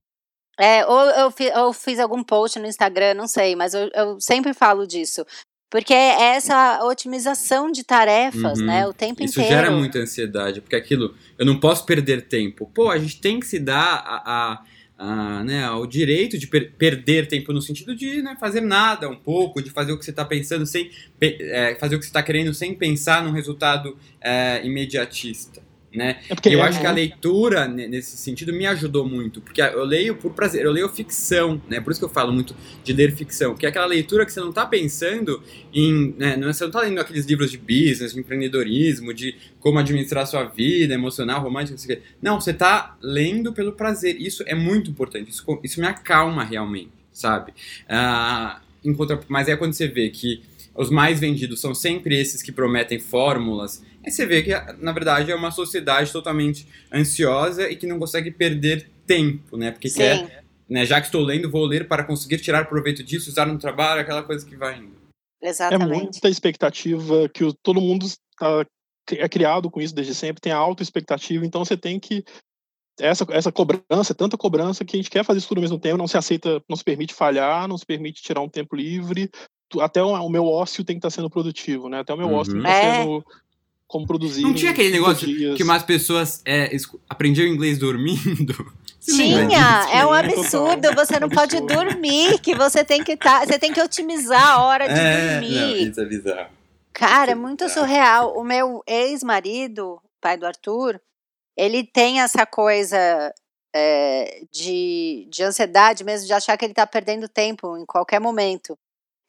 É, ou eu, fi- eu fiz algum post no Instagram, não sei, mas eu, eu sempre falo disso. Porque é essa otimização de tarefas, Uhum. né? O tempo Isso inteiro. gera muita ansiedade, porque aquilo, eu não posso perder tempo. Pô, a gente tem que se dar a, a- a, né, o direito de per- perder tempo no sentido de né, fazer nada um pouco, de fazer o que você está pensando sem é, fazer o que você está querendo sem pensar num resultado é, imediatista. Né? É porque eu é, acho que a leitura, ne- nesse sentido, me ajudou muito. Porque eu leio por prazer, eu leio ficção, né? Por isso que eu falo muito de ler ficção. Que é aquela leitura que você não tá pensando em. Né? não- Você não tá lendo aqueles livros de business, de empreendedorismo, de como administrar sua vida, emocional, romântica, não você tá lendo pelo prazer. Isso é muito importante. Isso, isso me acalma realmente, sabe? Ah, em contra- mas é quando você vê que os mais vendidos são sempre esses que prometem fórmulas. Aí você vê que, na verdade, é uma sociedade totalmente ansiosa e que não consegue perder tempo, né? Porque Sim. quer, né, já que estou lendo, vou ler para conseguir tirar proveito disso, usar no trabalho, aquela coisa que vai indo. É Exatamente. muita expectativa que o- todo mundo tá, é criado com isso desde sempre, tem a alta expectativa, então você tem que essa, essa cobrança, é tanta cobrança que a gente quer fazer isso tudo ao mesmo tempo, não se aceita, não se permite falhar, não se permite tirar um tempo livre. Até o, o meu ócio tem que estar sendo produtivo, né? Até o meu ócio tem que estar É. sendo como produzir. Não tinha aquele negócio dias. que umas pessoas é, aprendiam inglês dormindo? <laughs> Tinha, é um Total. absurdo. Você não pode dormir, que você tem que tá, você tem que otimizar a hora de É, dormir. não, isso é bizarro. Cara, é é muito surreal. O meu ex-marido, pai do Arthur, ele tem essa coisa é, de, de ansiedade mesmo, de achar que ele tá perdendo tempo em qualquer momento.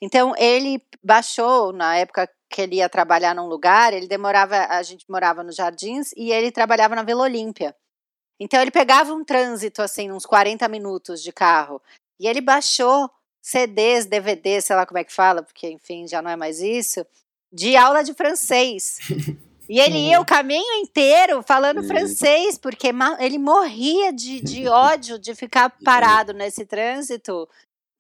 Então, ele baixou, na época que ele ia trabalhar num lugar, ele demorava, a gente morava nos Jardins, e ele trabalhava na Vila Olímpia. Então, ele pegava um trânsito, assim, uns 40 minutos de carro, e ele baixou CDs, DVDs, sei lá como é que fala, porque, enfim, já não é mais isso, de aula de francês. <laughs> E ele ia o caminho inteiro falando Sim. francês, porque ele morria de, de <laughs> ódio de ficar parado nesse trânsito,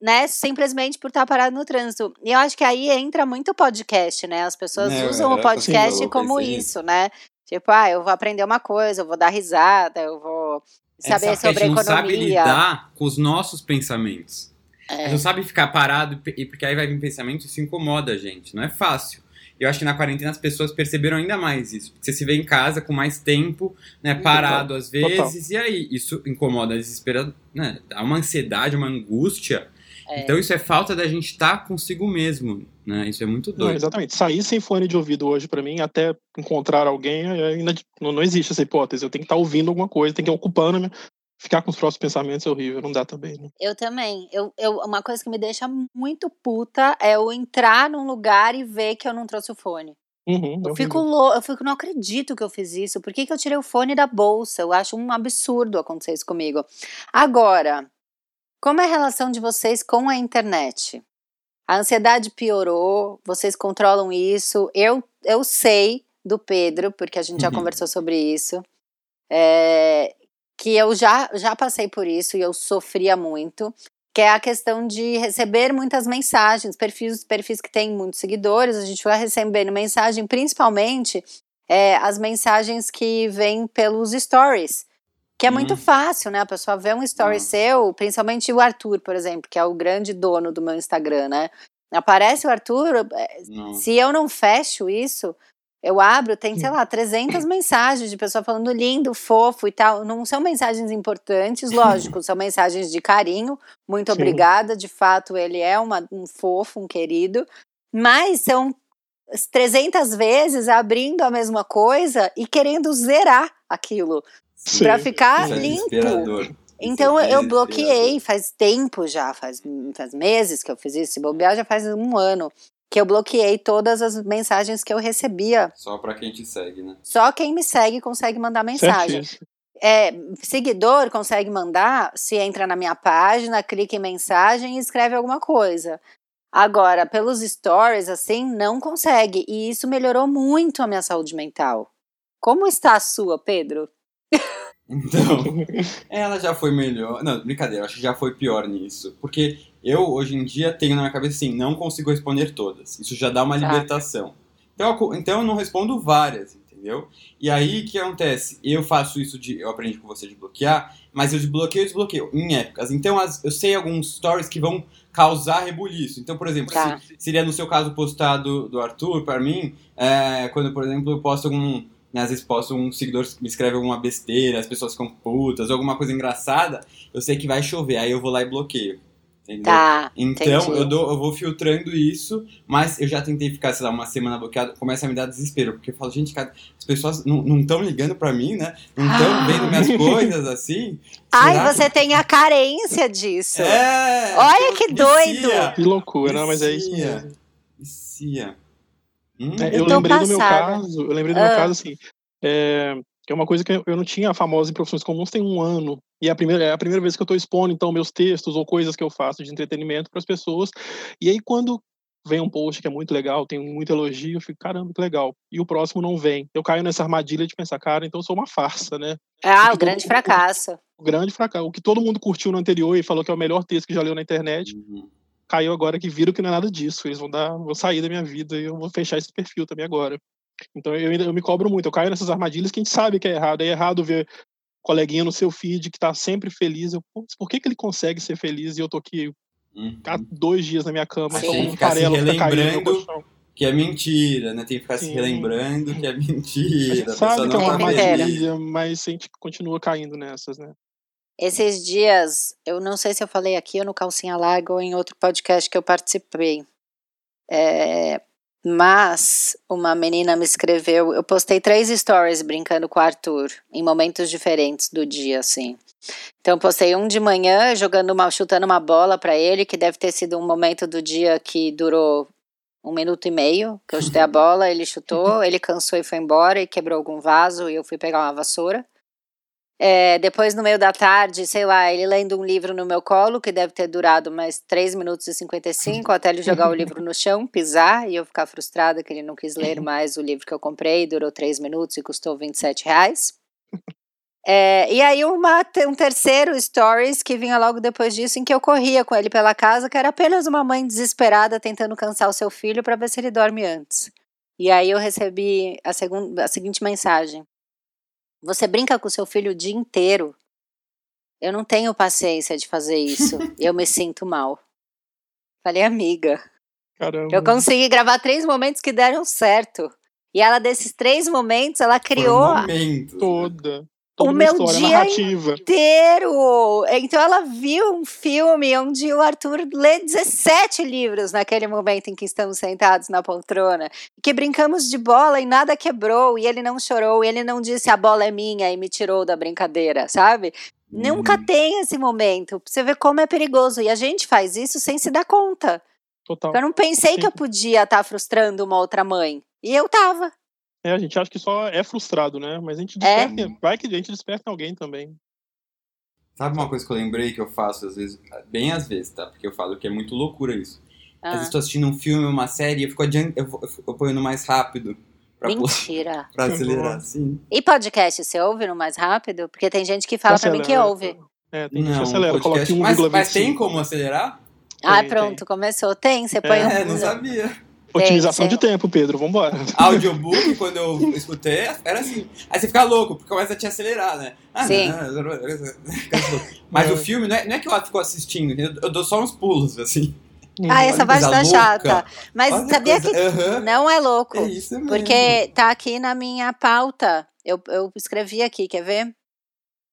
né? Simplesmente por estar parado no trânsito. E eu acho que aí entra muito podcast, né? As pessoas É, usam o sim, podcast eu como isso, né? Tipo, ah, eu vou aprender uma coisa, eu vou dar risada, eu vou saber Essa- sobre a gente não sabe economia. lidar com os nossos pensamentos. A É. gente não sabe ficar parado, e porque aí vai vir pensamento e isso incomoda a gente. Não é fácil. Eu acho que na quarentena as pessoas perceberam ainda mais isso. Porque você se vê em casa com mais tempo, né, parado às vezes, e aí isso incomoda, desespera, né, dá uma ansiedade, uma angústia. É. Então isso é falta da gente estar consigo mesmo, né? Isso é muito Não, doido. exatamente. Sair sem fone de ouvido hoje, pra mim, até encontrar alguém, é inad- não, não existe essa hipótese. Eu tenho que estar ouvindo alguma coisa, tenho que ir ocupando, né? ficar com os próprios pensamentos é horrível, não dá também. Né? Eu também. Eu, eu, uma coisa que me deixa muito puta é eu entrar num lugar e ver que eu não trouxe o fone. Uhum, é Eu fico louco, eu fico, não acredito que eu fiz isso. Por que, que eu tirei o fone da bolsa? Eu acho um absurdo acontecer isso comigo. Agora, como é a relação de vocês com a internet? A ansiedade piorou, vocês controlam isso. Eu, eu sei do Pedro, porque a gente já uhum. conversou sobre isso, é, que eu já, já passei por isso e eu sofria muito, que é a questão de receber muitas mensagens, perfis, perfis que têm muitos seguidores, a gente vai recebendo mensagem, principalmente é, as mensagens que vêm pelos stories. Que é muito uhum. fácil, né? A pessoa vê um story uhum. seu, principalmente o Arthur, por exemplo, que é o grande dono do meu Instagram, né? Aparece o Arthur, é, não. se eu não fecho isso, eu abro, tem, sei lá, 300 mensagens de pessoa falando lindo, fofo e tal. Não são mensagens importantes, lógico, <laughs> são mensagens de carinho. Muito Sim. obrigada, de fato, ele é uma, um fofo, um querido. Mas são 300 vezes abrindo a mesma coisa e querendo zerar aquilo para ficar é limpo. Então é eu bloqueei faz tempo já, faz, faz meses que eu fiz isso. Se bobear já faz um ano que eu bloqueei todas as mensagens que eu recebia. Só para quem te segue, né? Só quem me segue consegue mandar mensagem. É, seguidor consegue mandar se entra na minha página, clica em mensagem e escreve alguma coisa. Agora, pelos stories, assim, não consegue. E isso melhorou muito a minha saúde mental. Como está a sua, Pedro? <laughs> Então, <laughs> ela já foi melhor. Não, brincadeira, acho que já foi pior nisso. Porque eu, hoje em dia, tenho na minha cabeça assim, não consigo responder todas. Isso já dá uma libertação. Então, então eu não respondo várias, entendeu? E aí o que acontece? Eu faço isso de. Eu aprendi com você de bloquear, mas eu desbloqueio e desbloqueio em épocas. Então as, eu sei alguns stories que vão causar rebuliço. Então, por exemplo, tá. se, seria no seu caso postado do Arthur, para mim, é, quando, por exemplo, eu posto algum né, às vezes posto um seguidor me escreve alguma besteira, as pessoas ficam putas, alguma coisa engraçada, eu sei que vai chover, aí eu vou lá e bloqueio. Entendeu? Tá, então eu, dou, eu vou filtrando isso, mas eu já tentei ficar, sei lá, uma semana bloqueado, começa a me dar desespero, porque eu falo, gente, cara, as pessoas não estão ligando pra mim, né? Não estão ah. vendo minhas <laughs> coisas assim. Ai, você que... tem a carência disso. É! Olha que doido! Que loucura, mas é isso mesmo. Vicia. Hum, é, eu, lembrei passada. do meu caso, eu lembrei do meu ah. caso assim, é, que é uma coisa que eu não tinha famosa em profissões comuns tem um ano e é a primeira é a primeira vez que eu estou expondo então meus textos ou coisas que eu faço de entretenimento para as pessoas e aí quando vem um post que é muito legal, tem muito elogio, eu fico, caramba, que legal. E o próximo não vem. Eu caio nessa armadilha de pensar, cara, então eu sou uma farsa, né? Ah, o grande fracasso. O grande fracasso. O que todo mundo curtiu no anterior e falou que é o melhor texto que já leu na internet, uhum caiu agora que viram que não é nada disso. Eles vão dar, vou sair da minha vida e eu vou fechar esse perfil também agora. Então eu, eu me cobro muito, eu caio nessas armadilhas que a gente sabe que é errado. É errado ver coleguinha no seu feed que tá sempre feliz. Eu, por que, que ele consegue ser feliz e eu tô aqui uhum. há dois dias na minha cama, só um farelo tá caindo que é mentira, né? Tem que ficar Sim. se relembrando que é <laughs> mentira. A gente sabe que é uma tá armadilha, mas a gente continua caindo nessas, né? Esses dias, eu não sei se eu falei aqui ou no Calcinha Larga ou em outro podcast que eu participei. É, mas uma menina me escreveu, eu postei três stories brincando com o Arthur, em momentos diferentes do dia, assim. Então postei um de manhã jogando uma, chutando uma bola para ele, que deve ter sido um momento do dia que durou um minuto e meio, que eu chutei a bola, ele chutou, <laughs> ele cansou e foi embora e quebrou algum vaso e eu fui pegar uma vassoura. É, depois, no meio da tarde, sei lá, ele lendo um livro no meu colo, que deve ter durado mais 3 minutos e 55, até ele jogar o <laughs> livro no chão, pisar, e eu ficar frustrada que ele não quis ler mais o livro que eu comprei, durou 3 minutos e custou 27 reais. É, e aí uma, um terceiro stories que vinha logo depois disso, em que eu corria com ele pela casa, que era apenas uma mãe desesperada tentando cansar o seu filho para ver se ele dorme antes. E aí eu recebi a, segunda, a seguinte mensagem. Você brinca com seu filho o dia inteiro. Eu não tenho paciência de fazer isso. eu me sinto mal. Falei, amiga. Caramba. Eu consegui gravar três momentos que deram certo. E ela, desses três momentos, ela criou. Um momento. Toda o meu dia narrativa. inteiro. Então ela viu um filme onde o Arthur lê 17 livros naquele momento em que estamos sentados na poltrona, que brincamos de bola e nada quebrou, e ele não chorou, e ele não disse a bola é minha e me tirou da brincadeira, sabe? Hum. Nunca uhum. tem esse momento. Você vê como é perigoso. E a gente faz isso sem se dar conta. Total. Eu não pensei Sim. que eu podia estar tá frustrando uma outra mãe. E eu tava. É, a gente acha que só é frustrado, né? Mas a gente é. desperta, é. vai que a gente desperta alguém também. Sabe uma coisa que eu lembrei que eu faço às vezes, bem às vezes, tá? Porque eu falo que é muito loucura isso. Ah. Às vezes tô assistindo um filme, uma série, eu fico adiante, eu, eu, eu ponho no mais rápido. Pra Mentira. <laughs> pra acelerar, sim. E podcast, você ouve no mais rápido? Porque tem gente que fala Acelera. pra mim que ouve. É, tem gente que acelera, coloca um mas, mas tem como acelerar? Ah, pronto, tem. começou. Tem, você põe é, um. É, não sabia. Otimização de tempo, Pedro, vambora. <laughs> Audiobook, quando eu escutei, era assim. Aí você fica louco, porque começa a te acelerar, né? Ah, Sim. Mas é. o filme, não é, não é que eu fico assistindo, eu, dou só uns pulos, assim. Ah, essa parte tá chata. Mas Olha sabia coisa... que uhum. não é louco. É isso mesmo. Porque tá aqui na minha pauta. Eu, eu escrevi aqui, quer ver?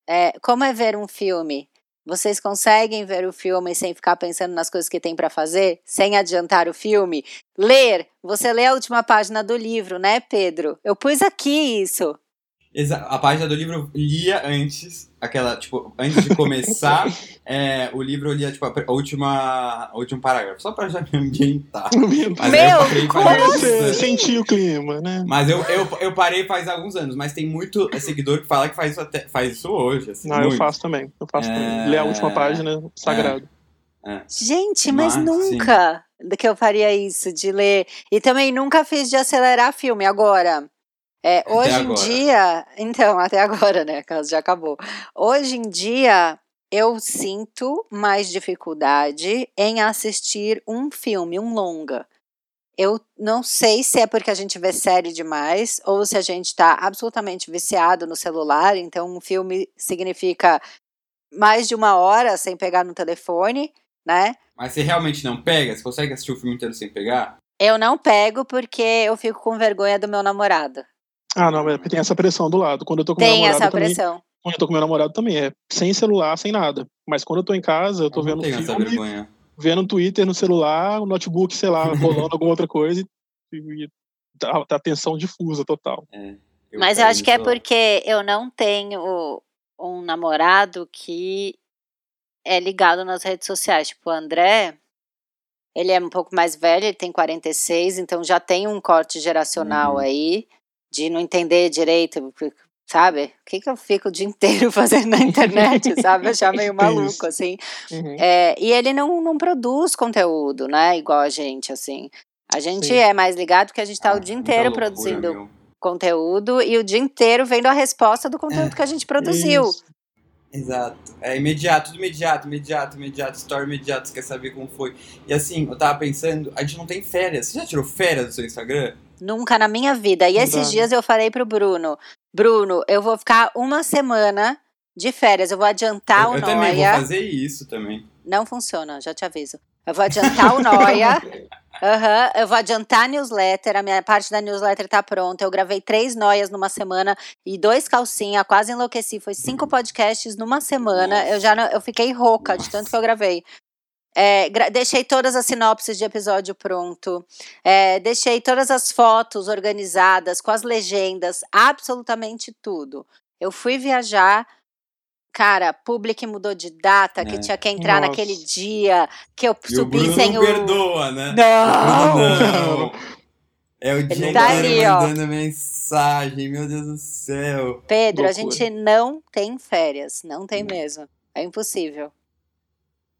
É, como é ver um filme? Vocês conseguem ver o filme sem ficar pensando nas coisas que tem para fazer? Sem adiantar o filme? Ler. Você lê a última página do livro, né, Pedro? Eu pus aqui isso. A página do livro eu lia antes, aquela, tipo, antes de <laughs> começar é, o livro, eu lia, tipo, a última, o último parágrafo, só pra já me <laughs> ambientar. Mas Meu, como você sentir o clima, né? Mas eu, eu, eu parei faz alguns anos, mas tem muito seguidor que fala que faz isso, até, faz isso hoje. Assim, Não, muito. eu faço também, eu faço é... também. Ler a última página, sagrado. É. É. Gente, mas, mas nunca sim. que eu faria isso, de ler. E também nunca fiz de acelerar filme. Agora, é, hoje em dia, então, até agora, né? Já acabou. Hoje em dia, eu sinto mais dificuldade em assistir um filme, um longa. Eu não sei se é porque a gente vê série demais ou se a gente está absolutamente viciado no celular. Então, um filme significa mais de uma hora sem pegar no telefone, né? Mas você realmente não pega? Você consegue assistir o filme inteiro sem pegar? Eu não pego porque eu fico com vergonha do meu namorado. Ah, não, é porque tem essa pressão do lado. Quando eu tô com tem meu namorado essa também, pressão. Quando eu tô com meu namorado também, é sem celular, sem nada. Mas quando eu tô em casa, eu tô eu vendo filme, vendo Twitter no celular, o notebook, sei lá, rolando alguma outra coisa e, e tá, tá tensão difusa total. É, eu Mas eu acho que é porque eu não tenho um namorado que é ligado nas redes sociais. Tipo, o André, ele é um pouco mais velho, ele tem 46, então já tem um corte geracional uhum. aí de não entender direito, sabe? O que, que eu fico o dia inteiro <laughs> fazendo na internet, sabe? Achar meio maluco, assim. Uhum. É, e ele não, não produz conteúdo, né? Igual a gente, assim. A gente Sim. é mais ligado porque a gente tá ah, o dia inteiro loucura, produzindo meu. conteúdo e o dia inteiro vendo a resposta do conteúdo é, que a gente produziu. Isso. Exato. É imediato, tudo imediato, imediato, imediato, story imediato, você quer saber como foi. E assim, eu tava pensando, a gente não tem férias. Você já tirou férias do seu Instagram? Nunca na minha vida. E esses dias eu falei pro Bruno: Bruno, eu vou ficar uma semana de férias. Eu vou adiantar eu, o eu Noia. Eu também vou fazer isso também. Não funciona, já te aviso. Eu vou adiantar o Noia. <laughs> Uhum, eu vou adiantar a newsletter, a minha parte da newsletter tá pronta. Eu gravei três noias numa semana e dois calcinha, quase enlouqueci. Foi cinco podcasts numa semana. Eu já não, eu fiquei rouca de tanto que eu gravei. É, deixei todas as sinopses de episódio pronto. É, deixei todas as fotos organizadas, com as legendas, absolutamente tudo. Eu fui viajar. Cara, public mudou de data, é. que tinha que entrar Nossa. naquele dia, que eu e subi o sem não o. perdoa, né? Não! não. É o dia tá inteiro mandando mensagem, meu Deus do céu. Pedro, a gente não tem férias, não tem mesmo. É impossível.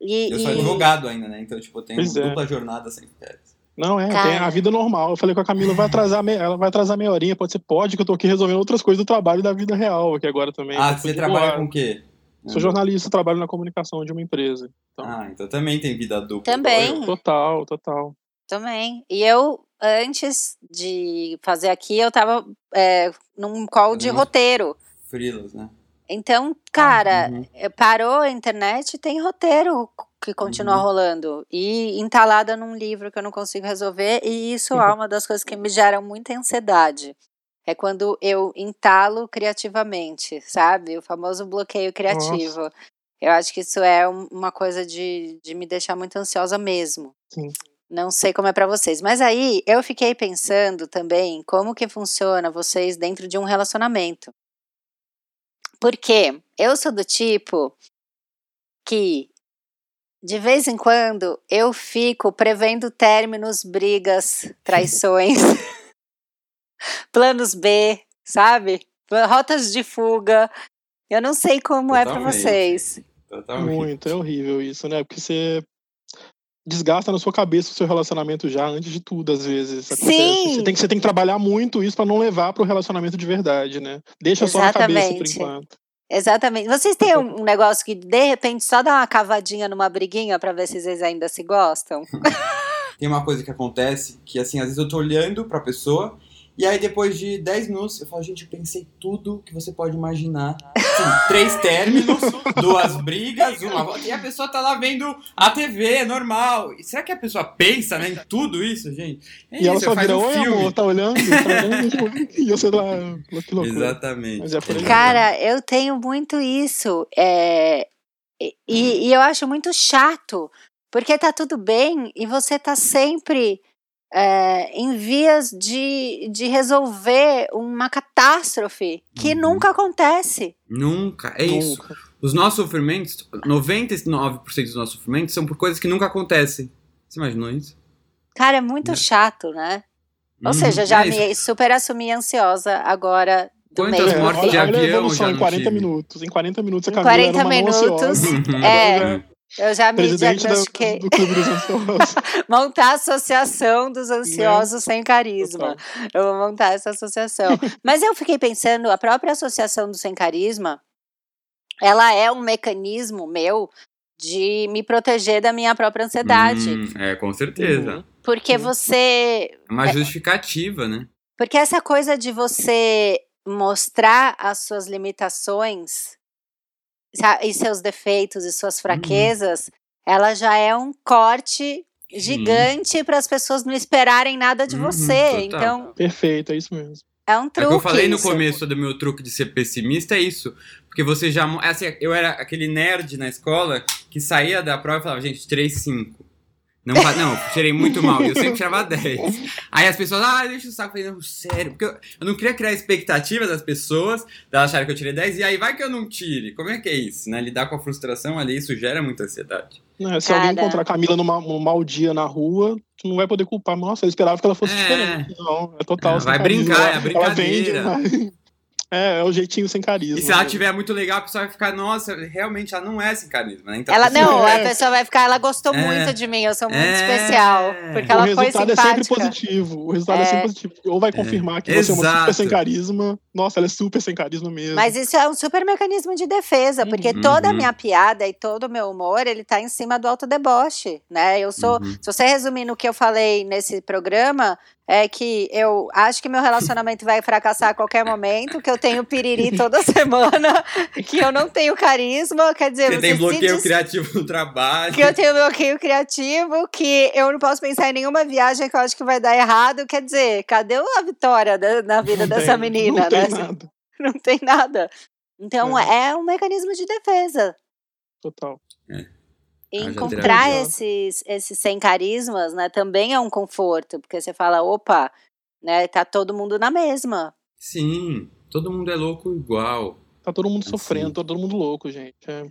E, eu sou e... advogado ainda, né? Então, tipo, eu tenho pois é. dupla é. jornada sem férias. Não, é, Cara. tem a vida normal. Eu falei com a Camila, vai atrasar meia, ela vai atrasar meia horinha, pode ser, pode, que eu tô aqui resolvendo outras coisas do trabalho e da vida real aqui agora também. Ah, você trabalha com o quê? Sou jornalista, trabalho na comunicação de uma empresa. Então. Ah, então também tem vida dupla. Também. Total, total. Também. E eu, antes de fazer aqui, eu tava é, num call de roteiro. Frilas, né? Então, cara, uhum. Eh, parou a internet tem roteiro que continua uhum. rolando. E entalada num livro que eu não consigo resolver. E isso é uma das coisas que me geram muita ansiedade. É quando eu entalo criativamente, sabe? O famoso bloqueio criativo. Nossa. Eu acho que isso é uma coisa de, de me deixar muito ansiosa mesmo. Sim. Não sei como é para vocês. Mas aí eu fiquei pensando também como que funciona vocês dentro de um relacionamento. Porque eu sou do tipo que de vez em quando eu fico prevendo términos, brigas, <laughs> traições, <laughs> planos B, sabe? Rotas de fuga. Eu não sei como Totalmente. é para vocês. Totalmente. Muito, é horrível isso, né? Porque você desgasta na sua cabeça o seu relacionamento já, antes de tudo, às vezes. Sim. Você tem, que, você tem que trabalhar muito isso para não levar para o relacionamento de verdade, né? Deixa Exatamente. só na cabeça por enquanto. Exatamente. Vocês têm um negócio que, de repente, só dá uma cavadinha numa briguinha para ver se vocês ainda se gostam? <laughs> tem uma coisa que acontece que, assim, às vezes eu tô olhando pra pessoa e aí, depois de 10 minutos, eu falo, gente, eu pensei tudo que você pode imaginar. Assim, três términos, duas brigas, uma volta. E a pessoa tá lá vendo a TV, normal. E será que a pessoa pensa né, em tudo isso, gente? É e isso, ela só vira, um oi, filme. amor, tá olhando? Tá <laughs> e você lá, que loucura. Exatamente. É Cara, eu tenho muito isso. É... E, e eu acho muito chato. Porque tá tudo bem e você tá sempre é, em vias de, de resolver uma catástrofe que uhum. nunca acontece. Nunca, é nunca. isso. Os nossos sofrimentos, 99% dos nossos sofrimentos são por coisas que nunca acontecem. Você imaginou isso? Cara, é muito é. chato, né? Ou uhum. seja, já é me super assumi ansiosa agora do Quantas meio. mortes de avião já em 40 tive. minutos. Em 40 minutos a Camila Em 40 minutos, <laughs> é. Eu já me diagnostiquei. Do, do Clube dos Ansiosos. <laughs> montar a Associação dos Ansiosos né? Sem Carisma. Total. Eu vou montar essa associação. <laughs> Mas eu fiquei pensando, a própria Associação do Sem Carisma, ela é um mecanismo meu de me proteger da minha própria ansiedade. Hum, é, com certeza. Uhum. Porque você. É uma justificativa, né? Porque essa coisa de você mostrar as suas limitações e seus defeitos e suas uhum. fraquezas, uhum. ela já é um corte gigante para as pessoas não esperarem nada de uhum, você. Total. Então, perfeito, é isso mesmo. É um truque. É que eu falei no isso. começo do meu truque de ser pessimista é isso, porque você já assim, eu era aquele nerd na escola que saía da prova e falava, gente, 3 5. Não, não, tirei muito mal. Eu sempre tirava 10. Aí as pessoas, ah, deixa o saco. Eu falei, não, sério. Porque eu, eu não queria criar expectativa das pessoas, delas acharem que eu tirei 10, e aí vai que eu não tire. Como é que é isso, né? Lidar com a frustração ali, isso gera muita ansiedade. É, se Cara. alguém encontrar a Camila numa, num mau dia na rua, tu não vai poder culpar. Nossa, eu esperava que ela fosse é. diferente. Não, é total. É, vai brincar, é a brincadeira. Ela vende, é, é o jeitinho sem carisma. E se ela tiver muito legal, a pessoa vai ficar, nossa, realmente ela não é sem carisma, né? Então, ela não, é. a pessoa vai ficar, ela gostou é. muito de mim, eu sou muito é. especial. Porque ela foi simpática. O resultado é sempre positivo. O resultado é, sempre positivo. Ou vai confirmar que Exato. você é uma super sem carisma. Nossa, ela é super sem carisma mesmo. Mas isso é um super mecanismo de defesa, porque uhum. toda a minha piada e todo o meu humor, ele tá em cima do autodeboche, né? Eu sou, uhum. se você resumir no que eu falei nesse programa, é que eu acho que meu relacionamento vai fracassar a qualquer momento, que eu tenho piriri toda <laughs> semana, que eu não tenho carisma, quer dizer... Você tem bloqueio diz... criativo no trabalho. Que eu tenho bloqueio criativo, que eu não posso pensar em nenhuma viagem que eu acho que vai dar errado, quer dizer, cadê a vitória na vida não dessa tem, menina, não né? Tem nada. <laughs> Não tem nada. Então, é, é um mecanismo de defesa. Total. É. E encontrar esses, esses sem carismas, né, também é um conforto, porque você fala, opa, né, tá todo mundo na mesma. Sim, todo mundo é louco igual. Tá todo mundo assim. sofrendo, tá todo mundo louco, gente. É.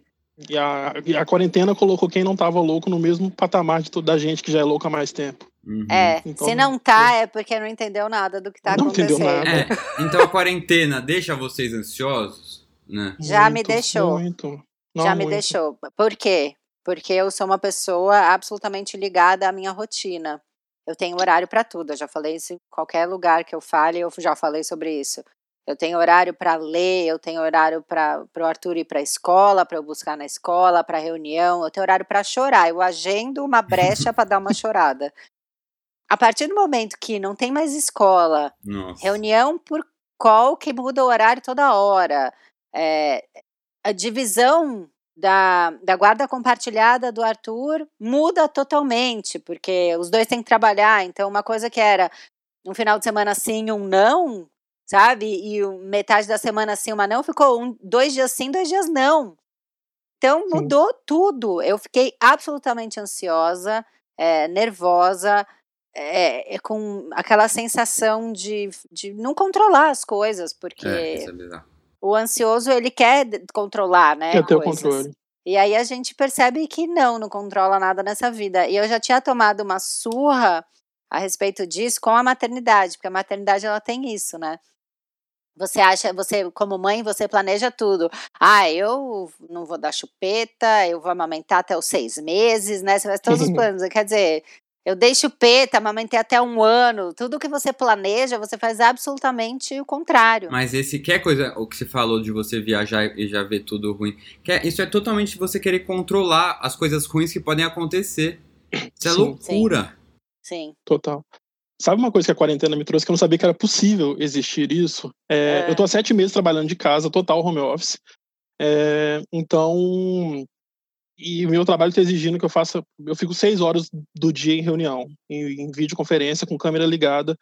E, a, e a quarentena colocou quem não tava louco no mesmo patamar de toda a gente que já é louca há mais tempo. Uhum. É, então, se não tá, é porque não entendeu nada do que tá não acontecendo. Entendeu nada. É, então a quarentena deixa vocês ansiosos, né? Já muito, me deixou. Muito. Não, já me muito. deixou. Por quê? Porque eu sou uma pessoa absolutamente ligada à minha rotina. Eu tenho horário para tudo, eu já falei isso em qualquer lugar que eu fale, eu já falei sobre isso. Eu tenho horário para ler, eu tenho horário para o Arthur ir para a escola, para eu buscar na escola, para reunião, eu tenho horário para chorar. Eu agendo uma brecha para dar uma <laughs> chorada. A partir do momento que não tem mais escola, Nossa. reunião por call que muda o horário toda hora, é, a divisão da, da guarda compartilhada do Arthur muda totalmente, porque os dois têm que trabalhar. Então, uma coisa que era um final de semana sim, um não, sabe? E metade da semana sim, uma não, ficou um, dois dias sim, dois dias não. Então, mudou sim. tudo. Eu fiquei absolutamente ansiosa, é, nervosa, é, é, com aquela sensação de, de não controlar as coisas, porque. É, é o ansioso, ele quer controlar, né? Quer ter o controle. E aí a gente percebe que não, não controla nada nessa vida. E eu já tinha tomado uma surra a respeito disso com a maternidade, porque a maternidade ela tem isso, né? Você acha, você como mãe, você planeja tudo. Ah, eu não vou dar chupeta, eu vou amamentar até os seis meses, né? Você faz todos os planos. Quer dizer, eu dei chupeta, amamentei até um ano. Tudo que você planeja, você faz absolutamente o contrário. Mas esse que é coisa, o que você falou de você viajar e já ver tudo ruim. Que é, isso é totalmente você querer controlar as coisas ruins que podem acontecer. Isso é Sim. loucura. Sim. Sim. Total. Sabe uma coisa que a quarentena me trouxe que eu não sabia que era possível existir isso? É, é. Eu tô há sete meses trabalhando de casa, total home office. É, então, e o meu trabalho está exigindo que eu faça. Eu fico seis horas do dia em reunião, em, em videoconferência, com câmera ligada,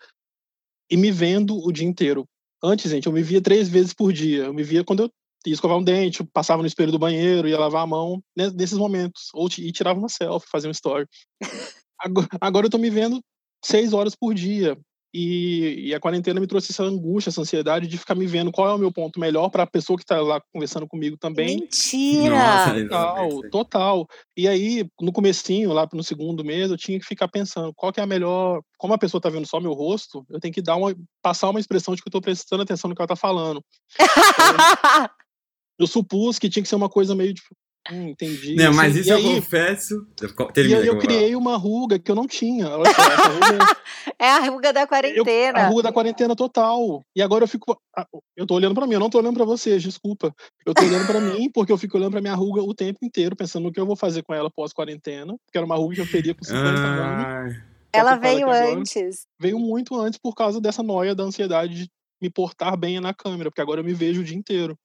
e me vendo o dia inteiro. Antes, gente, eu me via três vezes por dia. Eu me via quando eu ia escovar um dente, passava no espelho do banheiro, ia lavar a mão, né, nesses momentos. Ou e tirava uma selfie, fazia um story. <laughs> Agora, agora eu tô me vendo seis horas por dia. E, e, a quarentena me trouxe essa angústia, essa ansiedade de ficar me vendo qual é o meu ponto melhor para a pessoa que está lá conversando comigo também. Mentira! Total, total. E aí, no comecinho, lá no segundo mês, eu tinha que ficar pensando qual que é a melhor. Como a pessoa está vendo só meu rosto, eu tenho que dar uma, passar uma expressão de que eu estou prestando atenção no que ela está falando. Então, <laughs> eu supus que tinha que ser uma coisa meio tipo, Hum, entendi. Não, mas isso e eu aí, confesso. Termina, e eu, eu criei uma ruga que eu não tinha. Só, <laughs> é a ruga da quarentena. Eu, a ruga da quarentena total. E agora eu fico. Eu tô olhando pra mim, eu não tô olhando pra vocês, desculpa. Eu tô olhando pra mim porque eu fico olhando pra minha ruga o tempo inteiro, pensando no que eu vou fazer com ela pós-quarentena. Porque era uma ruga que eu teria com 50 ah. anos. Ela veio antes. Veio muito antes por causa dessa noia da ansiedade de me portar bem na câmera, porque agora eu me vejo o dia inteiro.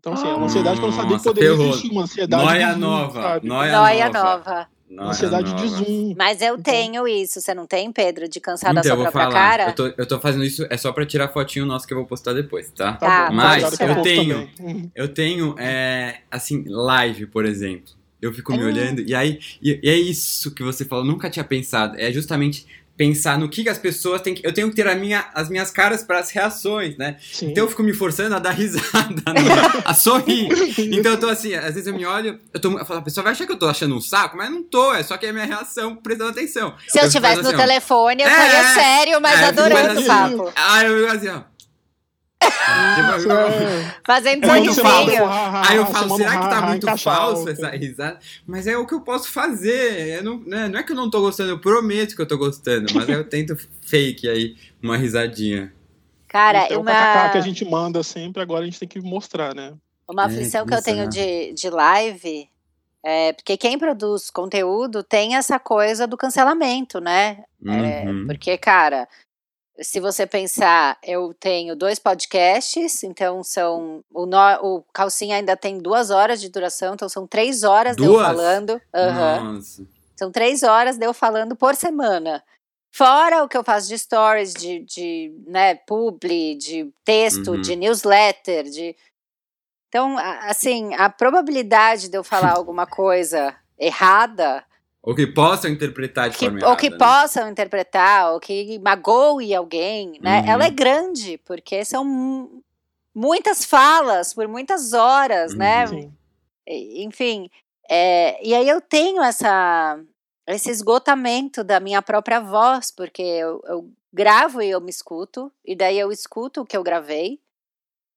Então, assim, é uma ansiedade que eu não sabia Nossa, que poderia ferrou. existir. Uma ansiedade. Noia nova. Noia, Noia nova. nova. Noia ansiedade nova. de zoom. Mas eu então, tenho isso. Você não tem, Pedro? De cansar então, da sua própria falar. cara? Eu tô, eu tô fazendo isso, é só pra tirar fotinho nosso que eu vou postar depois, tá? tá, tá Mas eu tenho, eu tenho, é, assim, live, por exemplo. Eu fico me olhando, e aí, e, e é isso que você falou, nunca tinha pensado. É justamente pensar no que, as pessoas têm que. Eu tenho que ter a minha, as minhas caras para as reações, né? Sim. Então eu fico me forçando a dar <laughs> risada, né? a sorrir. <laughs> Então eu tô assim, às vezes eu me olho, eu tô, eu falo, a pessoa vai achar que eu tô achando um saco, mas não tô, é só que é a minha reação prestando atenção. Se eu, estivesse no assim, telefone, eu é, faria sério, mas é, adorando o papo. Ah, eu fico assim, ó. Fazendo sorrisinho. Aí eu falo, será que tá muito falso essa risada? Mas é o que eu posso fazer. Não, né? não é que eu não tô gostando, eu prometo que eu tô gostando, mas eu tento fake aí, uma risadinha. Cara, então, uma... que a gente manda sempre, agora a gente tem que mostrar, né? Uma é, aflição é, que eu tenho de, de live é porque quem produz conteúdo tem essa coisa do cancelamento, né? É, uhum. É, porque, cara, se você pensar, eu tenho dois podcasts, então são. O, no, o Calcinha ainda tem duas horas de duração, então são três horas duas? de eu falando. Uhum. Nossa. São três horas de eu falando por semana. Fora o que eu faço de stories, de, de né, publi, de texto, uhum. de newsletter, de. Então, assim, a probabilidade de eu falar <laughs> alguma coisa errada ou que possam interpretar de que, forma errada, Ou que né? possam interpretar, ou que magoe alguém, né? Uhum. Ela é grande, porque são muitas falas por muitas horas, né? uhum. né? Enfim, é, e aí eu tenho essa, esse esgotamento da minha própria voz, porque eu, eu gravo e eu me escuto, e daí eu escuto o que eu gravei,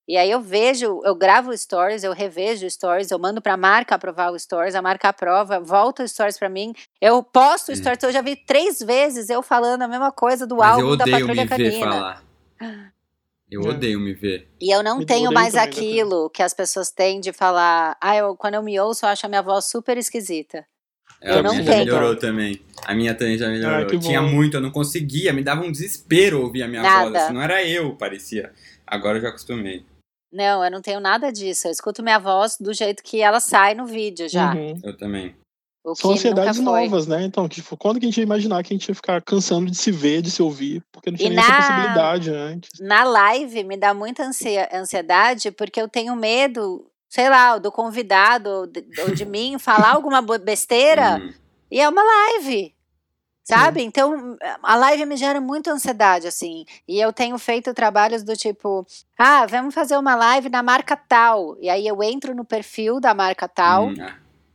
e aí eu vejo, eu gravo stories, eu revejo stories, eu mando para a marca aprovar o stories, a marca aprova, volta o stories para mim, eu posto hum. stories, eu já vi três vezes eu falando a mesma coisa do Mas álbum da Patrulha Canina. Falar. Eu é. odeio me ver. E eu não tenho mais aquilo que as pessoas têm de falar, ah, eu, quando eu me ouço, eu acho a minha voz super esquisita. É, eu a não minha tenho. já melhorou também. A minha também já melhorou. Ah, Tinha muito, eu não conseguia, me dava um desespero ouvir a minha Nada. voz. Assim, não era eu, parecia. Agora eu já acostumei. Não, eu não tenho nada disso. Eu escuto minha voz do jeito que ela sai no vídeo já. Uhum. Eu também. São ansiedades novas, né? Então, tipo, quando que a gente ia imaginar que a gente ia ficar cansando de se ver, de se ouvir? Porque não tinha nem na, essa possibilidade antes. Na live me dá muita ansiedade porque eu tenho medo, sei lá, do convidado ou de mim falar alguma besteira uhum. e é uma live. Sabe? Sim. Então, a live me gera muita ansiedade, assim. E eu tenho feito trabalhos do tipo, ah, vamos fazer uma live na marca tal. E aí eu entro no perfil da marca tal. Hum,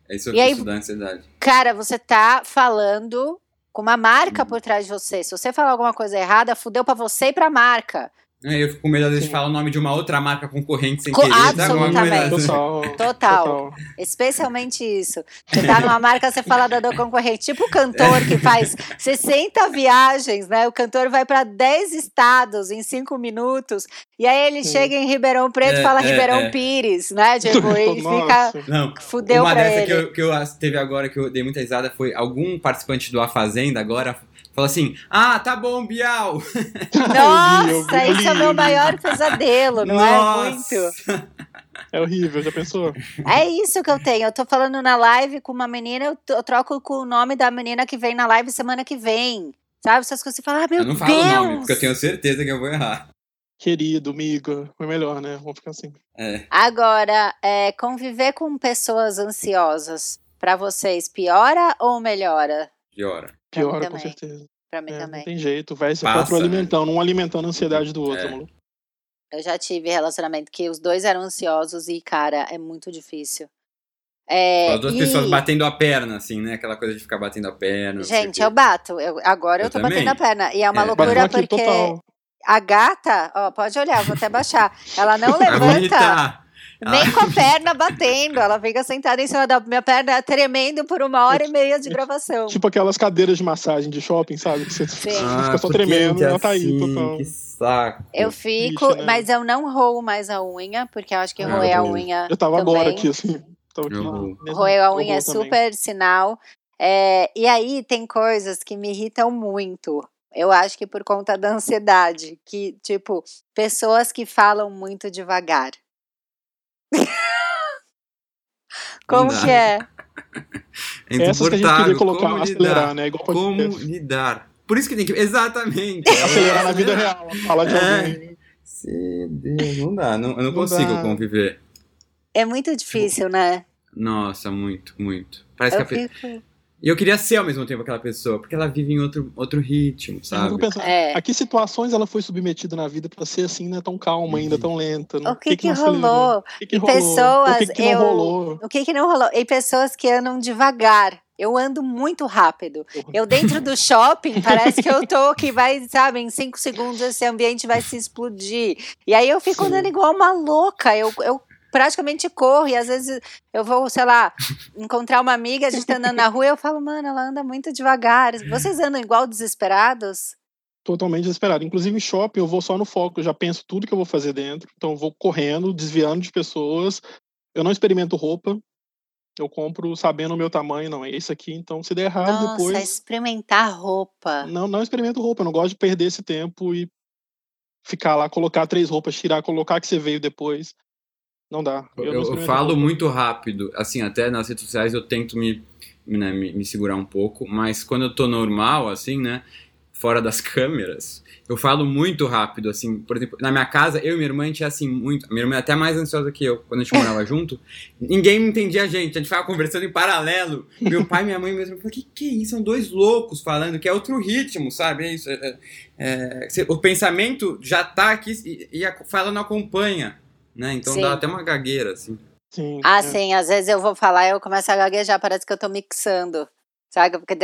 é isso, e aí, isso dá ansiedade. Cara, você tá falando com uma marca hum. por trás de você. Se você falar alguma coisa errada, fudeu para você e pra marca. Eu fico com medo, às vezes, de falar o nome de uma outra marca concorrente sem Co querer. Absolutamente. Total, total. Total. Especialmente isso. Você tá numa marca, você fala da do concorrente. Tipo o cantor que faz <laughs> 60 viagens, né? O cantor vai para 10 estados em 5 minutos. E aí ele Sim. chega em Ribeirão Preto e é, fala é, Ribeirão é. Pires, né? Tipo, e <laughs> fica. Não, fudeu uma pra dessa ele. Que eu, que eu teve agora que eu dei muita risada foi algum participante do A Fazenda agora Fala assim, ah, tá bom, Bial. <laughs> Nossa, isso é o meu maior pesadelo, não é Nossa. é muito? É horrível, já pensou? É isso que eu tenho. Eu tô falando na live com uma menina, eu, eu troco com o nome da menina que vem na live semana que vem. Sabe? Essas coisas você fala, ah, meu Deus. Eu não falo o nome, porque eu tenho certeza que eu vou errar. Querido, amigo, foi melhor, né? Vamos ficar assim. É. Agora, é, conviver com pessoas ansiosas, para vocês, piora ou melhora? Piora. Piora, com certeza. Pra mim é, também. Não tem jeito, vai ser Passa, alimentando, né? um alimentando a ansiedade do outro, é. Eu já tive relacionamento que os dois eram ansiosos e, cara, é muito difícil. É, As duas e... pessoas batendo a perna, assim, né? Aquela coisa de ficar batendo a perna. Gente, eu bato. Eu, agora eu, eu tô também. batendo a perna. E é uma é. loucura porque total. a gata, ó, pode olhar, vou até baixar. Ela não <laughs> levanta. Nem ah. com a perna batendo, ela fica sentada em cima da minha perna tremendo por uma hora é, e meia de gravação. Tipo aquelas cadeiras de massagem de shopping, sabe? Que você Sim. fica só tremendo, ela tá aí, assim, total. Que saco. Eu fico, Ixi, né? mas eu não roo mais a unha, porque eu acho que ah, roer a unha. Eu tava também. agora aqui, assim. Tava aqui roer a unha é super também. sinal. É, e aí tem coisas que me irritam muito. Eu acho que por conta da ansiedade, que, tipo, pessoas que falam muito devagar. Como que é? <laughs> é Essas que a gente queria colocar, como acelerar, lidar, né? Igual como lidar. Por isso que tem que. Exatamente. <laughs> acelerar na vida real. Falar de é. alguém. Deus, não dá. Não, eu não, não consigo dá. conviver. É muito difícil, né? Nossa, muito, muito. Parece eu que a fico... E eu queria ser ao mesmo tempo aquela pessoa, porque ela vive em outro, outro ritmo, sabe? Pensar, é. A que situações ela foi submetida na vida para ser assim, né? Tão calma ainda, uhum. tão lenta? Né? O que que, que, rolou? O que, rolou? pessoas, o que, que não rolou? O que que não rolou? E pessoas que andam devagar. Eu ando muito rápido. Eu dentro do shopping, <laughs> parece que eu tô que vai, sabe, em cinco segundos esse ambiente vai se explodir. E aí eu fico Sim. andando igual uma louca. Eu, eu praticamente corro. E às vezes eu vou, sei lá, <laughs> encontrar uma amiga, a gente tá andando na rua e eu falo, mano, ela anda muito devagar. Vocês andam igual desesperados? Totalmente desesperado. Inclusive em shopping eu vou só no foco, eu já penso tudo que eu vou fazer dentro. Então eu vou correndo, desviando de pessoas. Eu não experimento roupa. Eu compro sabendo o meu tamanho, não é esse aqui, então se der errado Nossa, depois. experimentar roupa. Não, não experimento roupa, eu não gosto de perder esse tempo e ficar lá, colocar três roupas, tirar, colocar que você veio depois. Não dá. Eu, eu, eu falo muito rápido. Assim, até nas redes sociais eu tento me, né, me, me, segurar um pouco, mas quando eu tô normal, assim, né? Fora das <laughs> câmeras, eu falo muito rápido, assim. Por exemplo, na minha casa, eu e minha irmã, a gente é assim, muito. Minha irmã é até mais ansiosa que eu, quando a gente morava <laughs> junto. Ninguém entendia a gente, a gente ficava conversando em paralelo. Meu pai e minha mãe mesmo falaram: que que é isso? São dois loucos falando, que é outro ritmo, sabe? É isso. É, é, é o pensamento já tá aqui e, e a fala não acompanha né? Então sim. dá até uma gagueira, assim. Sim, ah, é. sim, às vezes eu vou falar e eu começo a gaguejar, parece que eu tô mixando. Sabe? Porque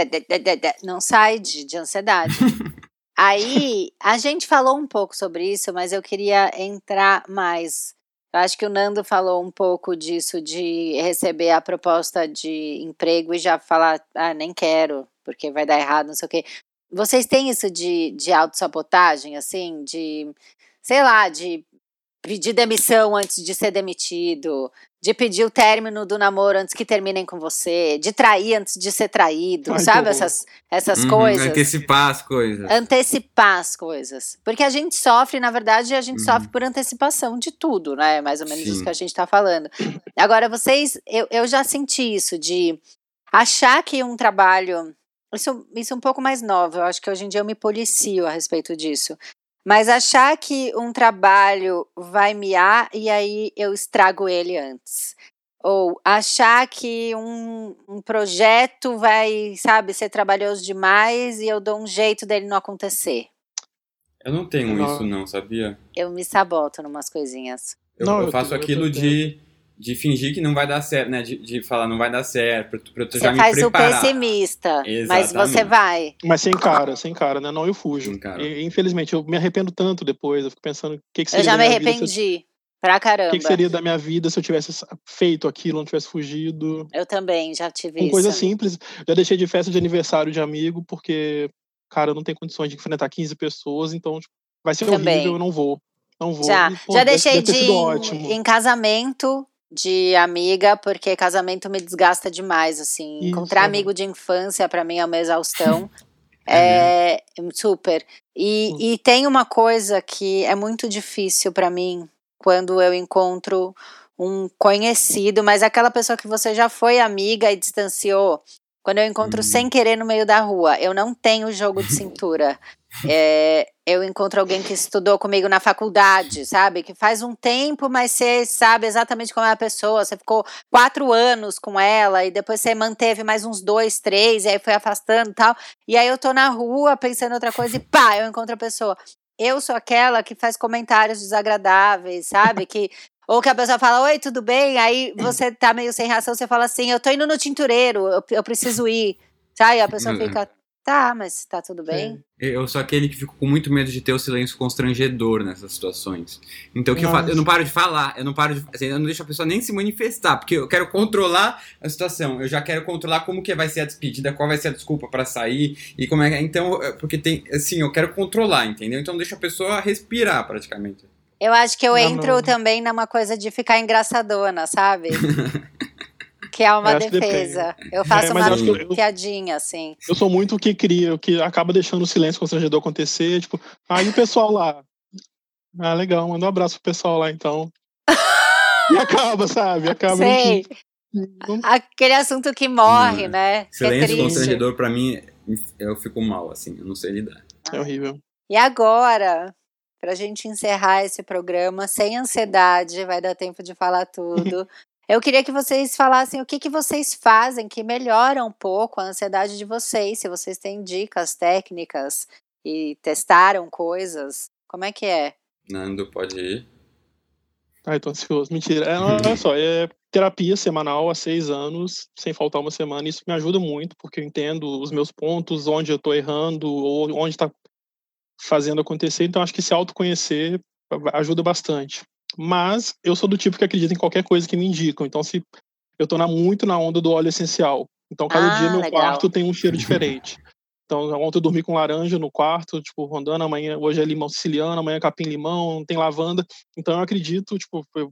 não sai de, de ansiedade. <laughs> Aí, a gente falou um pouco sobre isso, mas eu queria entrar mais. Eu acho que o Nando falou um pouco disso, de receber a proposta de emprego e já falar, ah, nem quero, porque vai dar errado, não sei o quê. Vocês têm isso de, de autossabotagem, assim, de, sei lá, de pedir demissão antes de ser demitido, de pedir o término do namoro antes que terminem com você, de trair antes de ser traído, Ai, sabe? Essas, essas uhum, coisas. Antecipar as coisas. Antecipar as coisas. Porque a gente sofre, na verdade, a gente uhum. sofre por antecipação de tudo, né? Mais ou menos Sim. isso que a gente tá falando. Agora, vocês, eu, eu já senti isso, de achar que um trabalho. Isso, isso é um pouco mais novo, eu acho que hoje em dia eu me policio a respeito disso. Mas achar que um trabalho vai miar e aí eu estrago ele antes. Ou achar que um, um projeto vai, sabe, ser trabalhoso demais e eu dou um jeito dele não acontecer. Eu não tenho não. isso, não, sabia? Eu me saboto numas coisinhas. Eu, não, eu, eu faço aquilo de de fingir que não vai dar certo, né? De, de falar não vai dar certo, pra, pra tu já me faz preparar. o pessimista, Exatamente. mas você vai. Mas sem cara, sem cara, né? Não, eu fujo. E, infelizmente, eu me arrependo tanto depois, eu fico pensando o que, que seria Eu já me arrependi. Eu... Pra caramba. O que, que, seria da minha vida se eu tivesse feito aquilo, não tivesse fugido? Eu também já tive Com isso. coisa simples. Já deixei de festa de aniversário de amigo, porque, cara, eu não tenho condições de enfrentar 15 pessoas, então tipo, vai ser também. horrível, eu não vou. Não vou. Já, e, pô, já deixei deve de em, em casamento de amiga, porque casamento me desgasta demais, assim. Isso, Encontrar amigo de infância, para mim, é uma exaustão. <laughs> é, é super. E, hum. e tem uma coisa que é muito difícil para mim quando eu encontro um conhecido, mas aquela pessoa que você já foi amiga e distanciou. Quando eu encontro hum. sem querer no meio da rua, eu não tenho jogo de <laughs> cintura. É, <laughs> eu encontro alguém que estudou comigo na faculdade, sabe? Que faz um tempo, mas você sabe exatamente como é a pessoa. Você ficou quatro anos com ela e depois você manteve mais uns dois, três, e aí foi afastando e tal. E aí eu tô na rua pensando em outra coisa e pá, eu encontro a pessoa. Eu sou aquela que faz comentários desagradáveis, sabe? Que ou que a pessoa fala, oi, tudo bem? Aí você tá meio sem reação, você fala assim, eu tô indo no tintureiro, eu, eu preciso ir. Sabe? A pessoa fica, Tá, mas tá tudo bem? É. Eu sou aquele que fico com muito medo de ter o silêncio constrangedor nessas situações. Então o que eu faço? Eu não paro de falar, eu não paro de. Assim, eu não deixo a pessoa nem se manifestar, porque eu quero controlar a situação. Eu já quero controlar como que vai ser a despedida, qual vai ser a desculpa para sair e como é. Então, porque tem. Assim, eu quero controlar, entendeu? Então deixa a pessoa respirar praticamente. Eu acho que eu não, entro não. também numa coisa de ficar engraçadona, sabe? <laughs> Que é uma defesa. Eu faço é, uma eu, piadinha, assim. Eu sou muito o que cria, o que acaba deixando o silêncio constrangedor acontecer. Tipo, aí ah, o pessoal lá. Ah, legal, manda um abraço pro pessoal lá, então. <laughs> e acaba, sabe? Acaba. Sei. Não... Aquele assunto que morre, né? É silêncio é constrangedor, pra mim, eu fico mal, assim, eu não sei lidar. É horrível. E agora, pra gente encerrar esse programa, sem ansiedade, vai dar tempo de falar tudo. <laughs> Eu queria que vocês falassem o que, que vocês fazem que melhora um pouco a ansiedade de vocês, se vocês têm dicas, técnicas e testaram coisas. Como é que é? Nando, pode ir. Ai, tô ansioso. Mentira. É, olha só, é terapia semanal há seis anos, sem faltar uma semana. Isso me ajuda muito, porque eu entendo os meus pontos, onde eu tô errando, ou onde tá fazendo acontecer. Então, acho que se autoconhecer ajuda bastante. Mas eu sou do tipo que acredita em qualquer coisa que me indicam. Então, se eu tô na, muito na onda do óleo essencial. Então, cada ah, dia meu legal. quarto tem um cheiro <laughs> diferente. Então, ontem eu dormi com laranja no quarto, tipo, rondando, amanhã, hoje é limão siciliano, amanhã é capim-limão, tem lavanda. Então, eu acredito, tipo, eu,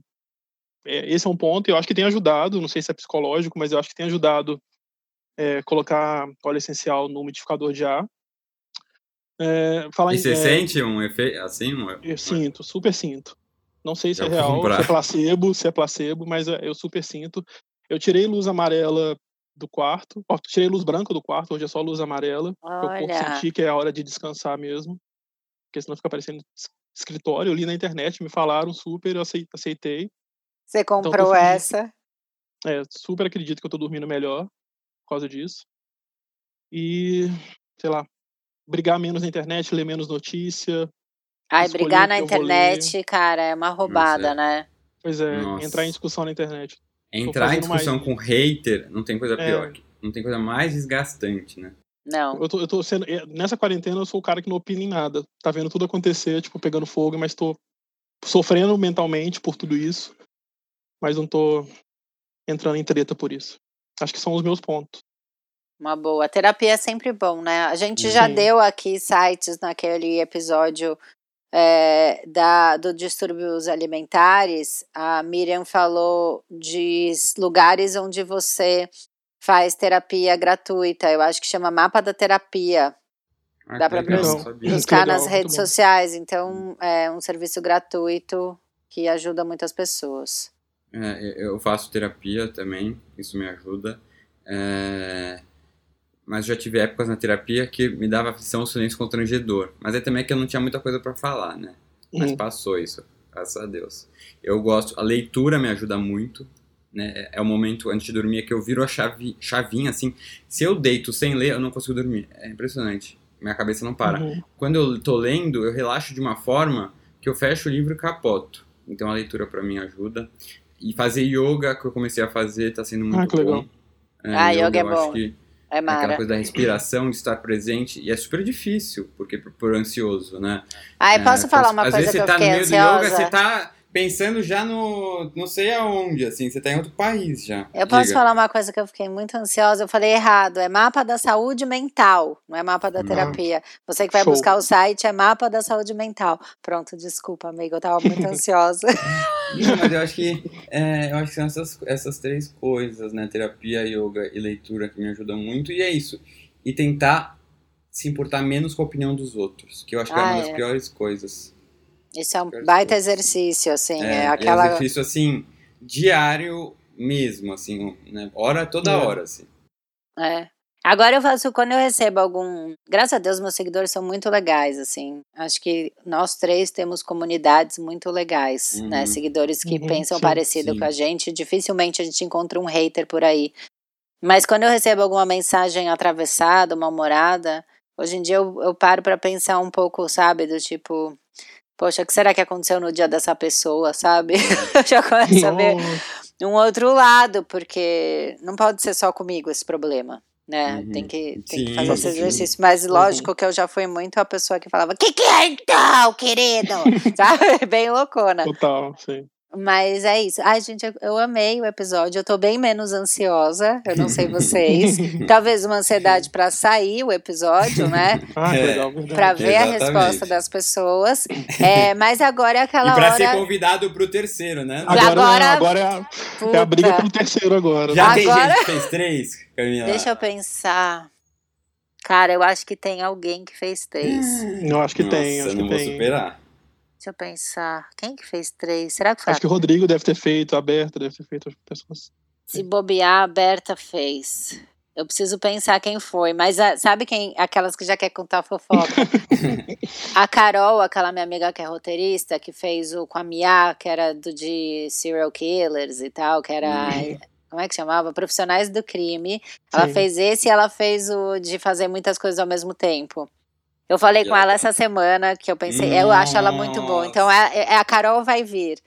é, esse é um ponto, eu acho que tem ajudado, não sei se é psicológico, mas eu acho que tem ajudado é, colocar óleo essencial no umidificador de ar. É, falar e em, você é, sente um efeito assim? Um... Eu sinto, super sinto. Não sei se é real, se é placebo, se é placebo, mas eu super sinto. Eu tirei luz amarela do quarto. Ó, tirei luz branca do quarto, hoje é só luz amarela. Olha. Eu senti que é a hora de descansar mesmo. Porque senão fica parecendo escritório. Eu li na internet, me falaram super, eu aceitei. Você então, comprou então, essa? É, super acredito que eu tô dormindo melhor por causa disso. E, sei lá, brigar menos na internet, ler menos notícia, Ai, brigar na internet, cara, é uma roubada, né? Pois é, Nossa. entrar em discussão na internet. Entrar em discussão mais... com hater não tem coisa é. pior. Não tem coisa mais desgastante, né? Não. Eu tô, eu tô sendo. Eh, nessa quarentena eu sou o cara que não opina em nada. Tá vendo tudo acontecer, tipo, pegando fogo, mas tô sofrendo mentalmente por tudo isso. Mas não tô entrando em treta por isso. Acho que são os meus pontos. Uma boa. Terapia é sempre bom, né? A gente Sim. já deu aqui sites naquele episódio é, da, do distúrbios alimentares, a Miriam falou de lugares onde você faz terapia gratuita. Eu acho que chama Mapa da Terapia. Ah, Dá para buscar nas redes sociais. Então, é um serviço gratuito que ajuda muitas pessoas. É, eu faço terapia também, isso me ajuda. É, mas já tive épocas na terapia que me dava aflição o silêncio constrangedor. Mas é também que eu não tinha muita coisa para falar, né? Mas uhum. passou isso, graças a Deus. Eu gosto, a leitura me ajuda muito, né? É o momento antes de dormir que eu viro a chave, chavinha assim. Se eu deito sem ler, eu não consigo dormir. É impressionante. Minha cabeça não para. Uhum. Quando eu tô lendo, eu relaxo de uma forma que eu fecho o livro e capoto. Então a leitura para mim ajuda. e fazer yoga, que eu comecei a fazer, tá sendo muito ah, que legal. bom. É, ah, yoga, yoga é bom. É mara. Aquela coisa da respiração, de estar presente. E é super difícil, porque por, por ansioso, né? Ah, eu posso é, falar uma às coisa vezes que você tá no meio ansiosa. do yoga, você tá pensando já no não sei aonde, assim, você tá em outro país já. Eu posso falar uma coisa que eu fiquei muito ansiosa, eu falei errado, é mapa da saúde mental, não é mapa da terapia. Você que vai Show. buscar o site é mapa da saúde mental. Pronto, desculpa, amigo, eu tava muito <laughs> ansiosa. Não, mas eu acho que é, eu acho que são essas, essas três coisas, né? Terapia, yoga e leitura que me ajudam muito, e é isso. E tentar se importar menos com a opinião dos outros, que eu acho que ah, é uma das é. piores coisas. Isso é um baita exercício, assim. É, é aquela... é exercício, assim, diário mesmo, assim, né? Hora toda é. hora, assim. É. Agora eu faço quando eu recebo algum. Graças a Deus, meus seguidores são muito legais, assim. Acho que nós três temos comunidades muito legais, né? uhum. né? Seguidores que uhum, pensam sim, parecido sim. com a gente. Dificilmente a gente encontra um hater por aí. Mas quando eu recebo alguma mensagem atravessada, mal-humorada, hoje em dia eu, eu paro para pensar um pouco, sabe? Do tipo, Poxa, o que será que aconteceu no dia dessa pessoa, sabe? Eu <laughs> já começo a ver um outro lado, porque não pode ser só comigo esse problema, né? Uhum. Tem, que, tem sim, que fazer esse exercício. Mas uhum. lógico uhum. que eu já fui muito a pessoa que falava: que que é então, querido? <laughs> sabe? Bem loucona. Total, sim. Mas é isso. Ai, gente, eu, amei o episódio. Eu tô bem menos ansiosa. Eu não sei vocês. <laughs> Talvez uma ansiedade para sair o episódio, né? <laughs> Ah, é. legal, Pra ver Exatamente. a resposta das pessoas. É, mas agora é aquela e pra hora. ser convidado pro terceiro, né? Agora, agora, agora é, a, é, a, briga pro terceiro agora. Já agora... tem gente que fez três, Camila? Deixa eu pensar. Cara, eu acho que tem alguém que fez três. Eu acho que Nossa, tem. Acho eu não que vou tem. superar. Deixa eu pensar. Quem que fez três? Será que foi? Acho que o Rodrigo deve ter feito, a Berta deve ter feito as pessoas. Se bobear, a Berta fez. Eu preciso pensar quem foi, mas a, sabe quem? Aquelas que já quer contar fofoca. <laughs> a Carol, aquela minha amiga que é roteirista, que fez o com a Mia, que era do de serial killers e tal, que era uhum. como é que chamava? Profissionais do crime. Ela Sim. fez esse e ela fez o de fazer muitas coisas ao mesmo tempo. Eu falei com ela essa semana que eu pensei, Nossa. eu acho ela muito boa. Então é, é, é, a Carol vai vir.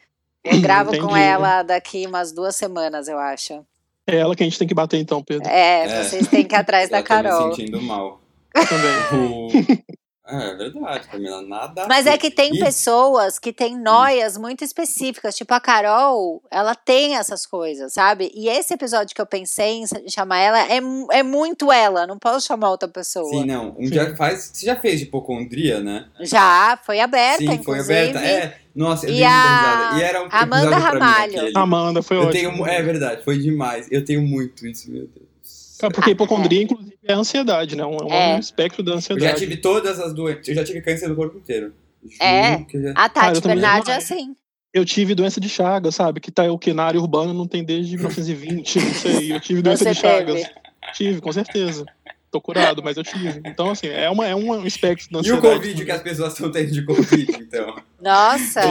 Eu gravo Entendi. com ela daqui umas duas semanas, eu acho. É ela que a gente tem que bater então, Pedro. É, é. vocês têm que ir atrás <laughs> da Carol. Tô me sentindo mal. Também. É verdade, Camila, nada. Mas é que tem pessoas que têm noias muito específicas, tipo a Carol, ela tem essas coisas, sabe? E esse episódio que eu pensei em chamar ela é, é muito ela, não posso chamar outra pessoa. Sim, não. Um dia faz. Você já fez de hipocondria, né? Já, foi aberta, Sim, inclusive. foi aberta. É. Nossa, eu e a... E era um Amanda Ramalho. Mim, Amanda, foi eu ótimo. Tenho, é verdade, foi demais. Eu tenho muito isso, meu Deus. Porque hipocondria, inclusive, é ansiedade, né? Um, é. um espectro da ansiedade. Eu já tive todas as doenças. Eu já tive câncer do corpo inteiro. É. Já... A Tati Cara, Bernardi é assim. Eu tive doença de Chagas, sabe? Que tá o que na área urbana não tem desde 1920, não sei. Eu tive doença Você de Chagas. Teve. Tive, com certeza. Tô curado, mas eu tive. Então, assim, é, uma, é um espectro da ansiedade. E o Covid que as pessoas estão tendo de Covid, então? Nossa!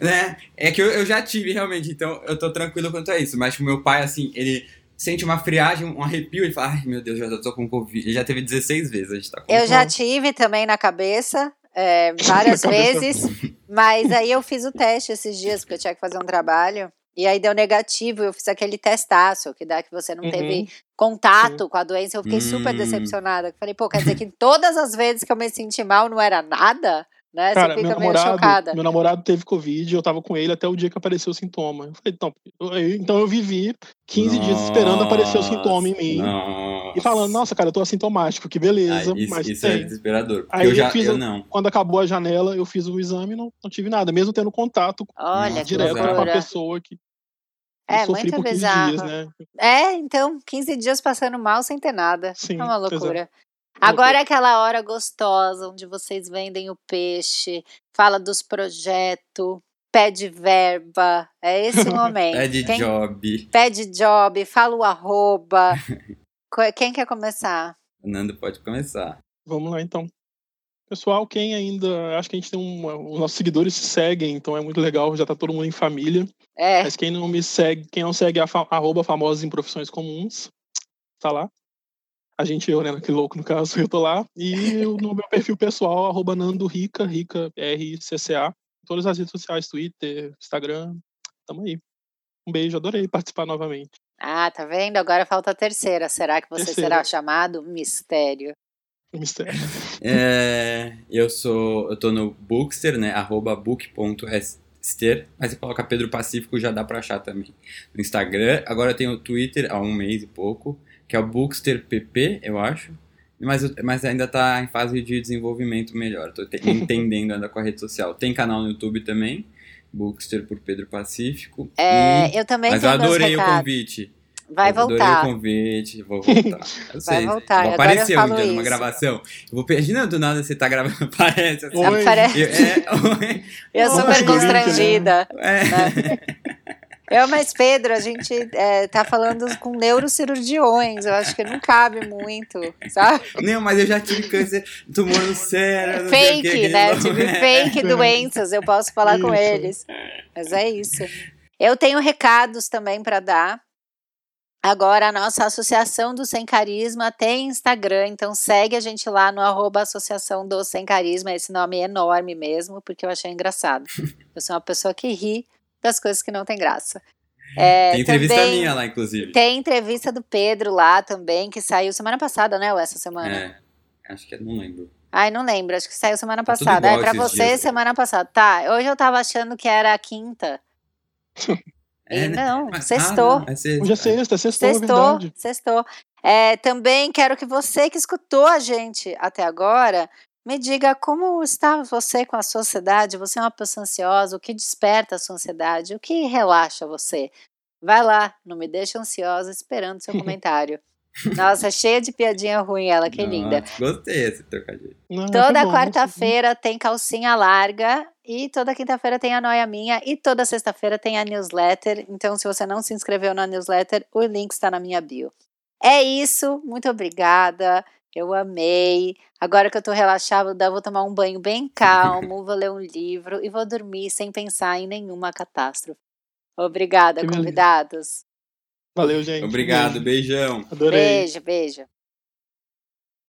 né? É que eu, eu já tive, realmente, então eu tô tranquilo quanto a isso. Mas o tipo, meu pai, assim, ele sente uma friagem, um arrepio e fala: Ai meu Deus, já tô com Covid. Ele já teve 16 vezes, a gente tá com Eu já tive também na cabeça. É, <laughs> várias vezes, <laughs> mas aí eu fiz o teste esses dias, porque eu tinha que fazer um trabalho. E aí deu negativo, eu fiz aquele testaço, que dá que você não uhum. teve contato Sim. com a doença. Eu fiquei hum. super decepcionada. Falei, pô, quer dizer que todas as vezes que eu me senti mal não era nada? Né? Cara, meu namorado, meu namorado teve Covid, eu tava com ele até o dia que apareceu o sintoma. Eu falei, então, eu, então eu vivi 15 nossa, dias esperando aparecer o sintoma em mim. Nossa. E falando, nossa, cara, eu tô assintomático, que beleza. Ah, isso, mas isso é desesperador. Aí eu, já, fiz, eu não. Quando acabou a janela, eu fiz o exame e não, não tive nada, mesmo tendo contato Olha, direto com a pessoa que. É, muito bizarro. Dias, né? É, então, 15 dias passando mal sem ter nada. Sim, é uma loucura. Agora é aquela hora gostosa onde vocês vendem o peixe, fala dos projetos, pede verba. É esse <laughs> momento. pede Quem... job. Pede job, fala o arroba. <laughs> Quem quer começar? O Nando pode começar. Vamos lá então. Pessoal, quem ainda. Acho que a gente tem um. Os nossos seguidores se seguem, então é muito legal, já tá todo mundo em família. É. Mas quem não me segue, quem não segue a arroba famosos em profissões comuns, tá lá. A gente, eu, né? Que louco, no caso, <laughs> eu tô lá. E no meu perfil pessoal, arroba Nando Rica, Rica, R-C-C-A. Todas as redes sociais, Twitter, Instagram, tamo aí. Um beijo, adorei participar novamente. Ah, tá vendo? Agora falta a terceira. Será que você terceira. será chamado Mistério? Mistério. É, eu sou. Eu tô no Bookster, né? Arroba book.ster. Mas você coloca Pedro Pacífico já dá pra achar também. No Instagram. Agora eu tenho o Twitter há um mês e pouco, que é o BooksterPP, eu acho. Mas, mas ainda tá em fase de desenvolvimento melhor. Tô te, <laughs> entendendo ainda com a rede social. Tem canal no YouTube também. Bookster por Pedro Pacífico. É, e... eu também Mas eu adorei o convite. Vai eu voltar. Adorei o convite, vou voltar. <laughs> Eu Vai voltar. Vou aparecer um dia isso. numa gravação. Eu vou pedir, do nada você tá gravando, <laughs> aparece assim. Oi. Aparece. Eu, é, Eu super né? constrangida. é. né? Eu, mas Pedro, a gente é, tá falando com neurocirurgiões. Eu acho que não cabe muito, sabe? Não, mas eu já tive câncer, tumor no cérebro. não sei o Fake, que, né? Tive <laughs> fake doenças. Eu posso falar com Isso. eles. Mas é isso. Eu tenho recados também para dar. Agora, a nossa Associação do Sem Carisma tem Instagram, então segue a gente lá no arroba Associação do Sem Carisma. Esse nome é enorme mesmo, porque eu achei engraçado. Eu sou uma pessoa que ri das coisas que não tem graça. É, Tem entrevista também minha lá, inclusive. Tem entrevista do Pedro lá também, que saiu semana passada, né? Ou essa semana? É, acho que eu não lembro. Ai, não lembro, acho que saiu semana Tá passada. É, pra você, dias. semana passada. Tá, hoje eu tava achando que era a quinta. <laughs> É, né? não, Mas- sextou. Ah, não, é sexta. Hoje é sexta, sextou, é Sextou, verdade. sextou. É, também quero que você que escutou a gente até agora me diga como está você com a sua ansiedade. Você é uma pessoa ansiosa? O que desperta a sua ansiedade? O que relaxa você? Vai lá, não me deixa ansiosa esperando seu <laughs> comentário. Nossa, cheia de piadinha ruim ela, que linda. Nossa, Gostei desse trocadilho. Não, Toda tá quarta-feira tem calcinha larga e toda quinta-feira tem a noia minha e toda sexta-feira tem a newsletter. Então, se você não se inscreveu na newsletter, o link está na minha bio. É isso, muito obrigada. Eu amei. Agora que eu tô relaxada, vou tomar um banho bem calmo, vou ler um <laughs> livro e vou dormir sem pensar em nenhuma catástrofe. Obrigada, Que beleza. convidados. Valeu, gente. Obrigado, Beijo. beijão. Adorei. Beijo, beijo.